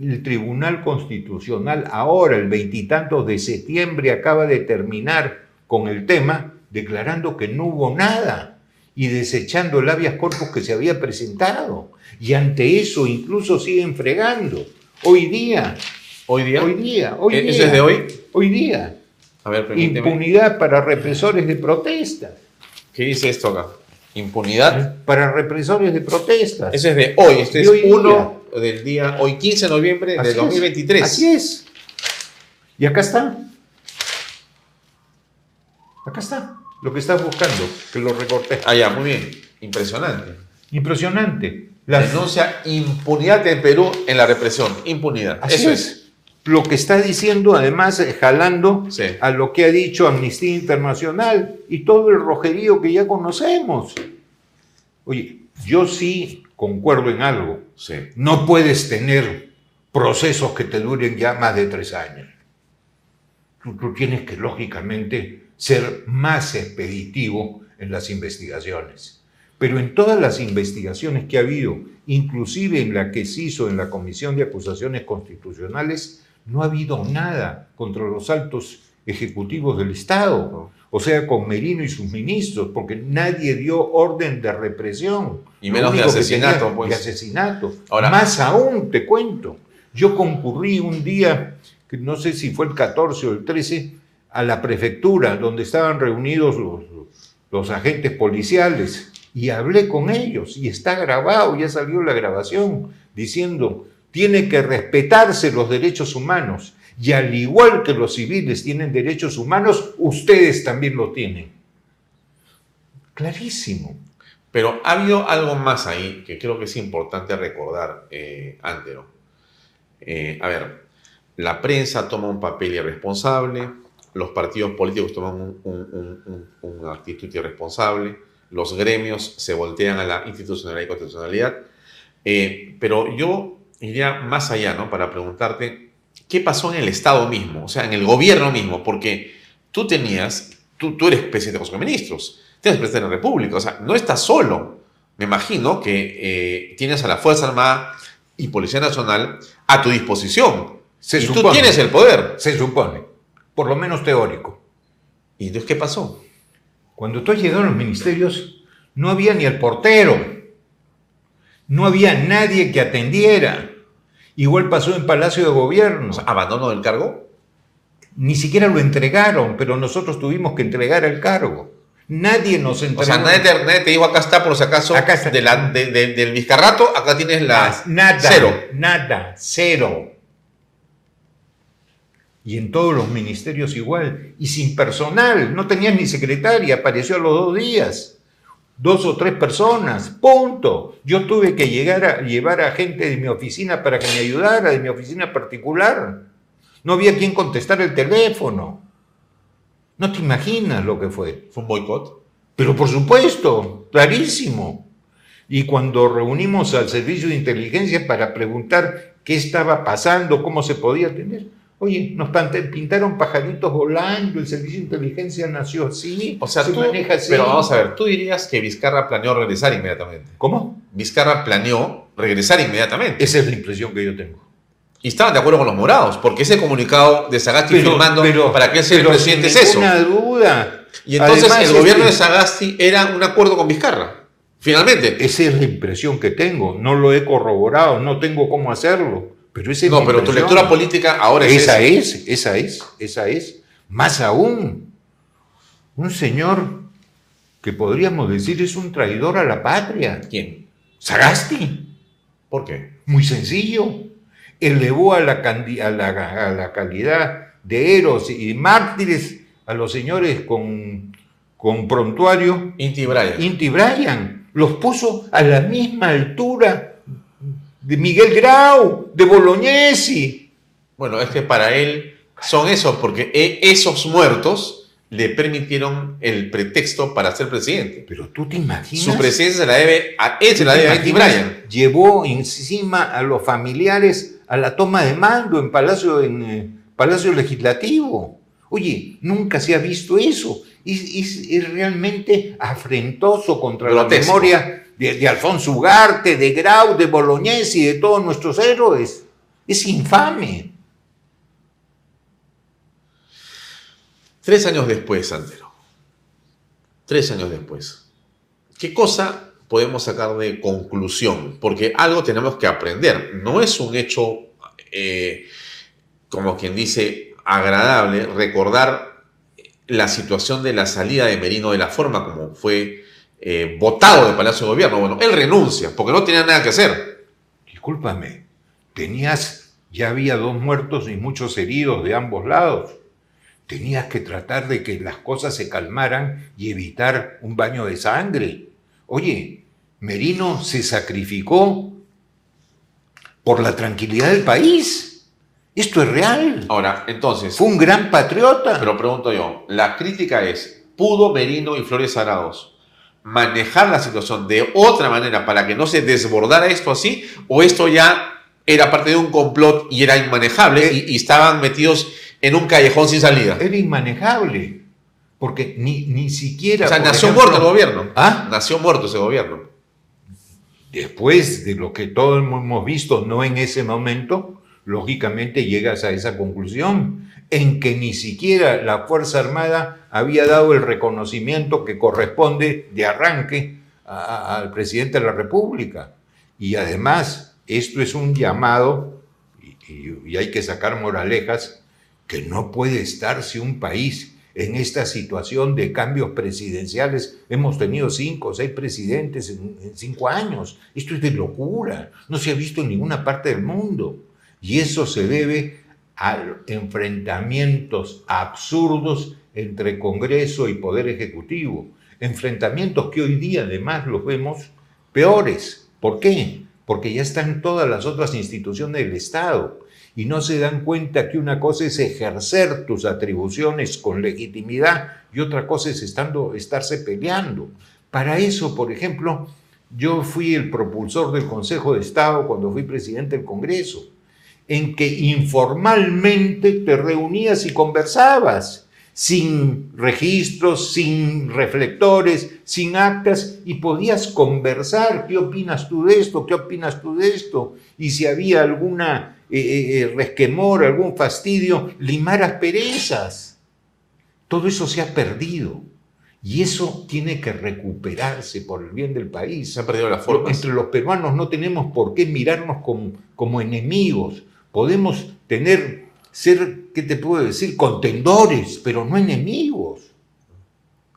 J: El Tribunal Constitucional ahora, el veintitantos de septiembre, acaba de terminar con el tema, declarando que no hubo nada y desechando el habeas corpus que se había presentado. Y ante eso incluso siguen fregando. Hoy día,
B: ¿Hoy día?
J: hoy día, hoy
B: ¿E-
J: día.
B: ¿Eso es de hoy?
J: Hoy día.
B: A ver, permíteme.
J: Impunidad para represores de protesta.
B: ¿Qué dice esto acá? Impunidad.
J: Para represores de protestas.
B: Ese es de hoy. Este es
J: hoy día.
B: uno del día, hoy 15 de noviembre de
J: es,
B: 2023.
J: Así es. Y acá está. Acá está. Lo que estás buscando, que lo recorté.
B: Ah, ya, muy bien. Impresionante.
J: Impresionante. Las-
B: Denuncia impunidad de Perú en la represión. Impunidad.
J: Así
B: Eso
J: es.
B: es.
J: Lo que está diciendo, además, eh, jalando
B: Sí.
J: a lo que ha dicho Amnistía Internacional y todo el rojerío que ya conocemos. Oye, yo sí concuerdo en algo.
B: Sí.
J: No puedes tener procesos que te duren ya más de tres años. Tú, tú tienes que, lógicamente, ser más expeditivo en las investigaciones. Pero en todas las investigaciones que ha habido, inclusive en la que se hizo en la Comisión de Acusaciones Constitucionales, no ha habido nada contra los altos ejecutivos del Estado, o sea, con Merino y sus ministros, porque nadie dio orden de represión.
B: Y menos de asesinato,
J: tenía-
B: pues.
J: De asesinato.
B: Ahora-
J: Más aún, te cuento. Yo concurrí un día, que no sé si fue el 14 o el 13, a la prefectura, donde estaban reunidos los, los agentes policiales, y hablé con ellos, y está grabado, ya salió la grabación, diciendo, tiene que respetarse los derechos humanos, y al igual que los civiles tienen derechos humanos, ustedes también lo tienen. Clarísimo.
B: Pero ha habido algo más ahí que creo que es importante recordar, eh. Eh, a ver, la prensa toma un papel irresponsable, los partidos políticos toman una actitud irresponsable, los gremios se voltean a la institucionalidad y constitucionalidad. Eh, pero yo iría más allá, ¿no? Para preguntarte, ¿qué pasó en el Estado mismo? O sea, en el gobierno mismo, porque tú tenías, tú, tú eres presidente de los ministros, tienes presidente de la República, o sea, no estás solo. Me imagino que eh, tienes a la Fuerza Armada y Policía Nacional a tu disposición.
J: Se
B: y
J: supone.
B: tú tienes el poder.
J: Se supone, por lo menos teórico.
B: ¿Y entonces qué pasó?
J: Cuando tú has llegado a los ministerios, no había ni el portero. No había nadie que atendiera. Igual pasó en Palacio de Gobierno.
B: ¿Abandono del cargo?
J: Ni siquiera lo entregaron, pero nosotros tuvimos que entregar el cargo. Nadie nos entregó.
B: O sea, nadie te, nadie te dijo acá está, por si acaso, De la- de- de- del Vizcarrato, acá tienes la
J: Nada.
B: cero.
J: Nada. Cero. Y en todos los ministerios igual. Y sin personal. No tenías ni secretaria. Apareció a los dos días. Dos o tres personas. Punto. Yo tuve que llegar a llevar a gente de mi oficina para que me ayudara, de mi oficina particular. No había quien contestar el teléfono. No te imaginas lo que fue.
B: ¿Fue un boicot?
J: Pero por supuesto, clarísimo. Y cuando reunimos al servicio de inteligencia para preguntar qué estaba pasando, cómo se podía tener, oye, nos pintaron pajaritos volando, el servicio de inteligencia nació así,
B: O sea,
J: se
B: tú,
J: maneja así.
B: pero vamos a ver, tú dirías que Vizcarra planeó regresar inmediatamente.
J: ¿Cómo?
B: Vizcarra planeó regresar inmediatamente.
J: Esa es la impresión que yo tengo.
B: Y estaban de acuerdo con los morados, porque ese comunicado de Sagasti
J: Pero-
B: firmando
J: pero-
B: para que él sea el
J: pero
B: presidente es eso.
J: ninguna duda.
B: Y entonces
J: Además,
B: el gobierno de Sagasti era un acuerdo con Vizcarra. Finalmente.
J: Esa es la impresión que tengo. No lo he corroborado, no tengo cómo hacerlo. Pero esa es
B: No, pero tu lectura política ahora es
J: esa
B: esa.
J: es, esa es, esa es. Más aún, un señor que podríamos decir es un traidor a la patria.
B: ¿Quién?
J: Sagasti.
B: ¿Por qué?
J: Muy sencillo. Elevó a la, candi- a la, a la calidad de héroes y mártires a los señores con, con prontuario.
B: Inti Bryan.
J: Inti Bryan. Los puso a la misma altura de Miguel Grau, de Bolognesi.
B: Bueno, es que para él son esos, porque e- esos muertos le permitieron el pretexto para ser presidente.
J: Pero tú te imaginas.
B: Su presidencia se la debe a él, se la
J: ¿Te
B: debe a? Bryan.
J: Llevó encima a los familiares a la toma de mando en Palacio, en, eh, Palacio Legislativo. Oye, nunca se ha visto eso. Es, es- es realmente afrentoso contra
B: Grotesco.
J: la memoria de, Alfonso Ugarte, de Grau, de Bolognesi, de todos nuestros héroes. Es infame.
B: Tres años después, Santero. Tres años después. ¿Qué cosa podemos sacar de conclusión? Porque algo tenemos que aprender. No es un hecho, eh, como quien dice, agradable recordar la situación de la salida de Merino de la forma como fue eh, votado de Palacio de Gobierno. Bueno, él renuncia porque no tenía nada que hacer.
J: Discúlpame, tenías, ya había dos muertos y muchos heridos de ambos lados. Tenías que tratar de que las cosas se calmaran y evitar un baño de sangre. Oye, Merino se sacrificó por la tranquilidad del país. Esto es real.
B: Ahora, entonces.
J: Fue un gran patriota.
B: Pero pregunto yo, la crítica es, ¿pudo Merino y Flores Arauz manejar la situación de otra manera para que no se desbordara esto así? ¿O esto ya era parte de un complot y era inmanejable y, y estaban metidos en un callejón sin salida?
J: Era inmanejable. Porque ni, ni siquiera.
B: O sea, nació
J: ejemplo-
B: muerto el gobierno.
J: ¿Ah?
B: Nació muerto ese gobierno.
J: después de lo que todos hemos visto, no en ese momento, lógicamente llegas a esa conclusión, en que ni siquiera la Fuerza Armada había dado el reconocimiento que corresponde de arranque al presidente de la República. Y además, esto es un llamado, y hay que sacar moralejas, que no puede estarse un país en esta situación de cambios presidenciales. Hemos tenido cinco o seis presidentes en, en cinco años. Esto es de locura. No se ha visto en ninguna parte del mundo. Y eso se debe a enfrentamientos absurdos entre Congreso y Poder Ejecutivo. Enfrentamientos que hoy día además los vemos peores. ¿Por qué? Porque ya están todas las otras instituciones del Estado y no se dan cuenta que una cosa es ejercer tus atribuciones con legitimidad y otra cosa es estando, estarse peleando. Para eso, por ejemplo, yo fui el propulsor del Consejo de Estado cuando fui presidente del Congreso, en que informalmente te reunías y conversabas sin registros, sin reflectores, sin actas, y podías conversar, ¿qué opinas tú de esto? ¿Qué opinas tú de esto? Y si había alguna eh, eh, eh, resquemor, algún fastidio, limar asperezas. Todo eso se ha perdido. Y eso tiene que recuperarse por el bien del país.
B: Se ha perdido la forma.
J: Entre los peruanos no tenemos por qué mirarnos como, como enemigos. Podemos tener ser, ¿qué te puedo decir? Contendores, pero no enemigos.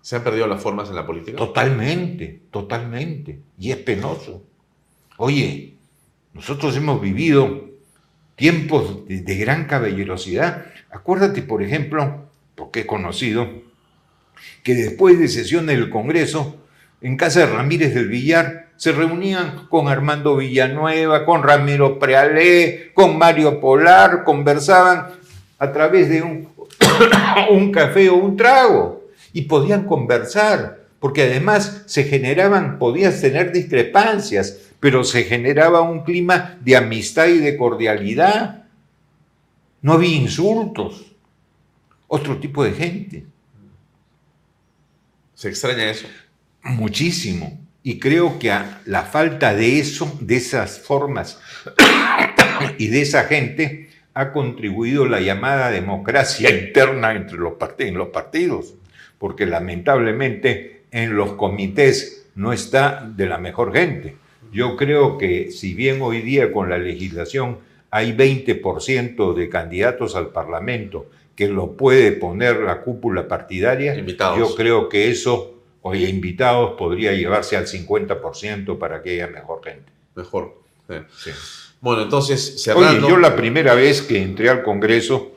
B: ¿Se han perdido las formas en la política?
J: Totalmente, totalmente. Y es penoso. Oye, nosotros hemos vivido tiempos de, de gran caballerosidad. Acuérdate, por ejemplo, porque he conocido, que después de sesiones del Congreso, en casa de Ramírez del Villar, se reunían con Armando Villanueva, con Ramiro Prealé, con Mario Polar, conversaban a través de un, un café o un trago y podían conversar, porque además se generaban, podías tener discrepancias, pero se generaba un clima de amistad y de cordialidad. No había insultos, otro tipo de gente.
B: ¿Se extraña eso?
J: Muchísimo. Y creo que a la falta de eso, de esas formas y de esa gente, ha contribuido la llamada democracia interna entre los en los partidos, porque lamentablemente en los comités no está de la mejor gente. Yo creo que si bien hoy día con la legislación hay 20% de candidatos al Parlamento que lo puede poner la cúpula partidaria, yo creo que eso Oye, invitados podría llevarse al 50% para que haya mejor gente.
B: Mejor. Sí. Bueno, entonces, cerrando...
J: Oye, yo la primera vez que entré al Congreso,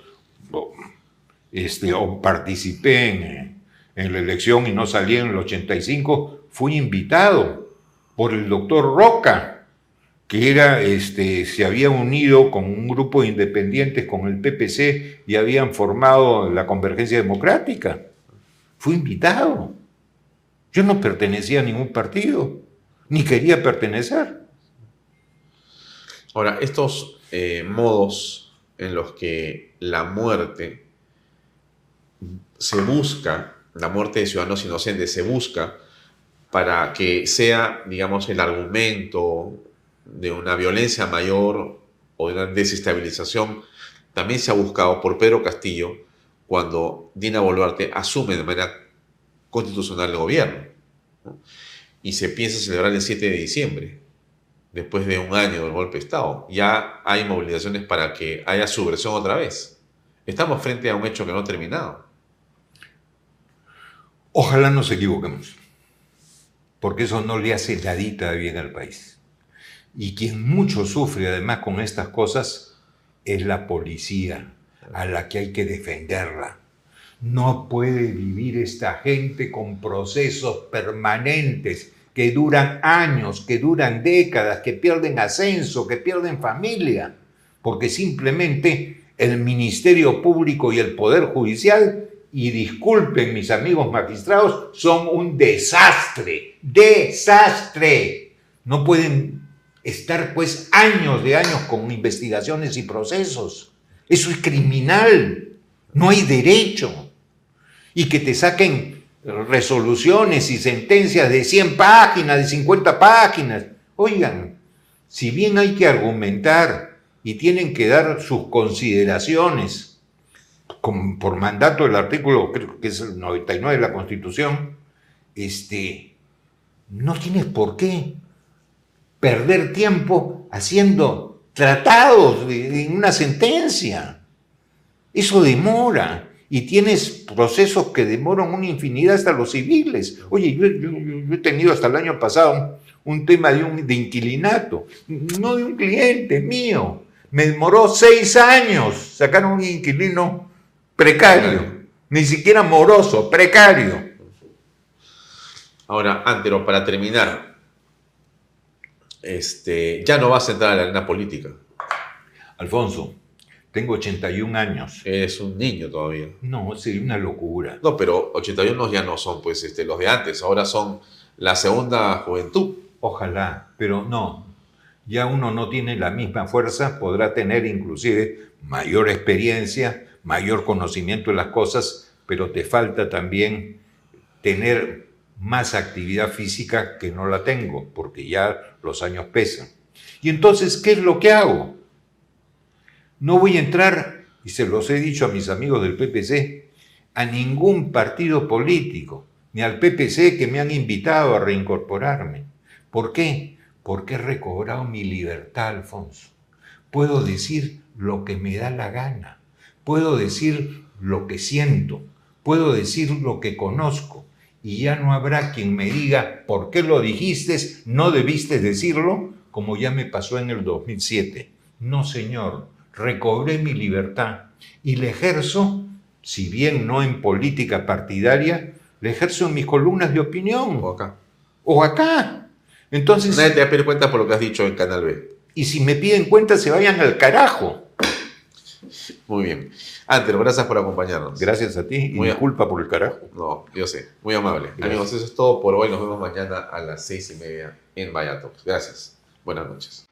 J: este, o participé en, en la elección y no salí en el 85, fui invitado por el doctor Roca, que era, este, se había unido con un grupo de independientes con el PPC y habían formado la Convergencia Democrática. Fui invitado. Yo no pertenecía a ningún partido, ni quería pertenecer.
B: Ahora, estos eh, modos en los que la muerte se busca, la muerte de ciudadanos inocentes se busca para que sea, digamos, el argumento de una violencia mayor o de una desestabilización, también se ha buscado por Pedro Castillo cuando Dina Boluarte asume de manera constitucional de gobierno. Y se piensa celebrar el 7 de diciembre, después de un año del golpe de Estado. Ya hay movilizaciones para que haya subversión otra vez. Estamos frente a un hecho que no ha terminado.
J: Ojalá nos equivoquemos, porque eso no le hace ladita de bien al país. Y quien mucho sufre además con estas cosas es la policía, a la que hay que defenderla no puede vivir esta gente con procesos permanentes que duran años, que duran décadas, que pierden ascenso, que pierden familia, porque simplemente el Ministerio Público y el Poder Judicial, y disculpen mis amigos magistrados, son un desastre, desastre. No pueden estar pues años de años con investigaciones y procesos. Eso es criminal, no hay derecho y que te saquen resoluciones y sentencias de 100 páginas, de 50 páginas. Oigan, si bien hay que argumentar y tienen que dar sus consideraciones por mandato del artículo, creo que es el 99 de la Constitución, este, no tienes por qué perder tiempo haciendo tratados en una sentencia. Eso demora y tienes procesos que demoran una infinidad hasta los civiles. Oye, yo, he tenido hasta el año pasado un, tema de, un, de inquilinato, no de un cliente mío. Me demoró seis años sacar un inquilino precario, ni siquiera moroso, precario.
B: Ahora, Antero, para terminar, este, ya no vas a entrar a la arena política.
J: Alfonso, tengo 81 años.
B: Eres un niño todavía.
J: No, sería una locura.
B: No, pero 81 ya no son pues este, los de antes, ahora son la segunda juventud.
J: Ojalá, pero no. Ya uno no tiene la misma fuerza, podrá tener inclusive mayor experiencia, mayor conocimiento de las cosas, pero te falta también tener más actividad física que no la tengo, porque ya los años pesan. Y entonces, ¿qué es lo que hago? No voy a entrar, y se los he dicho a mis amigos del PPC, a ningún partido político, ni al PPC que me han invitado a reincorporarme. ¿Por qué? Porque he recobrado mi libertad, Alfonso. Puedo decir lo que me da la gana. Puedo decir lo que siento. Puedo decir lo que conozco. Y ya no habrá quien me diga, ¿por qué lo dijiste? No debiste decirlo, como ya me pasó en el 2007. No, señor. Recobré mi libertad y le ejerzo, si bien no en política partidaria, le ejerzo en mis columnas de opinión.
B: O acá.
J: O acá. Entonces.
B: Nadie te va a pedir cuenta por lo que has dicho en Canal B.
J: Y si me piden cuenta, se vayan al carajo.
B: Muy bien. Antero, gracias por acompañarnos.
J: Gracias a ti y
B: Muy a-
J: disculpa por el carajo.
B: No, yo sé. Muy amable.
J: Gracias.
B: Amigos, eso es todo por hoy. Nos vemos mañana a las seis y media en Talks. Gracias. Buenas noches.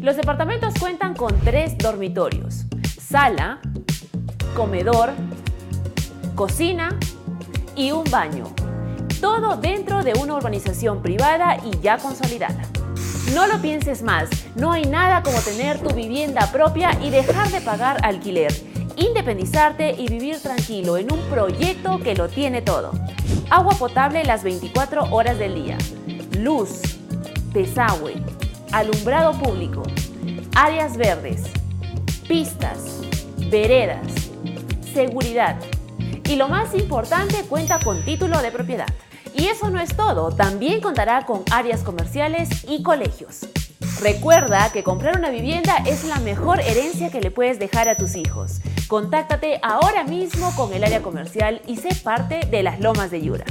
A: Los departamentos cuentan con tres dormitorios, sala, comedor, cocina y un baño. Todo dentro de una urbanización privada y ya consolidada. No lo pienses más, no hay nada como tener tu vivienda propia y dejar de pagar alquiler, independizarte y vivir tranquilo en un proyecto que lo tiene todo. Agua potable las 24 horas del día, luz, desagüe, alumbrado público, áreas verdes, pistas, veredas, seguridad. Y lo más importante, cuenta con título de propiedad. Y eso no es todo, también contará con áreas comerciales y colegios. Recuerda que comprar una vivienda es la mejor herencia que le puedes dejar a tus hijos. Contáctate ahora mismo con el área comercial y sé parte de las Lomas de Yura.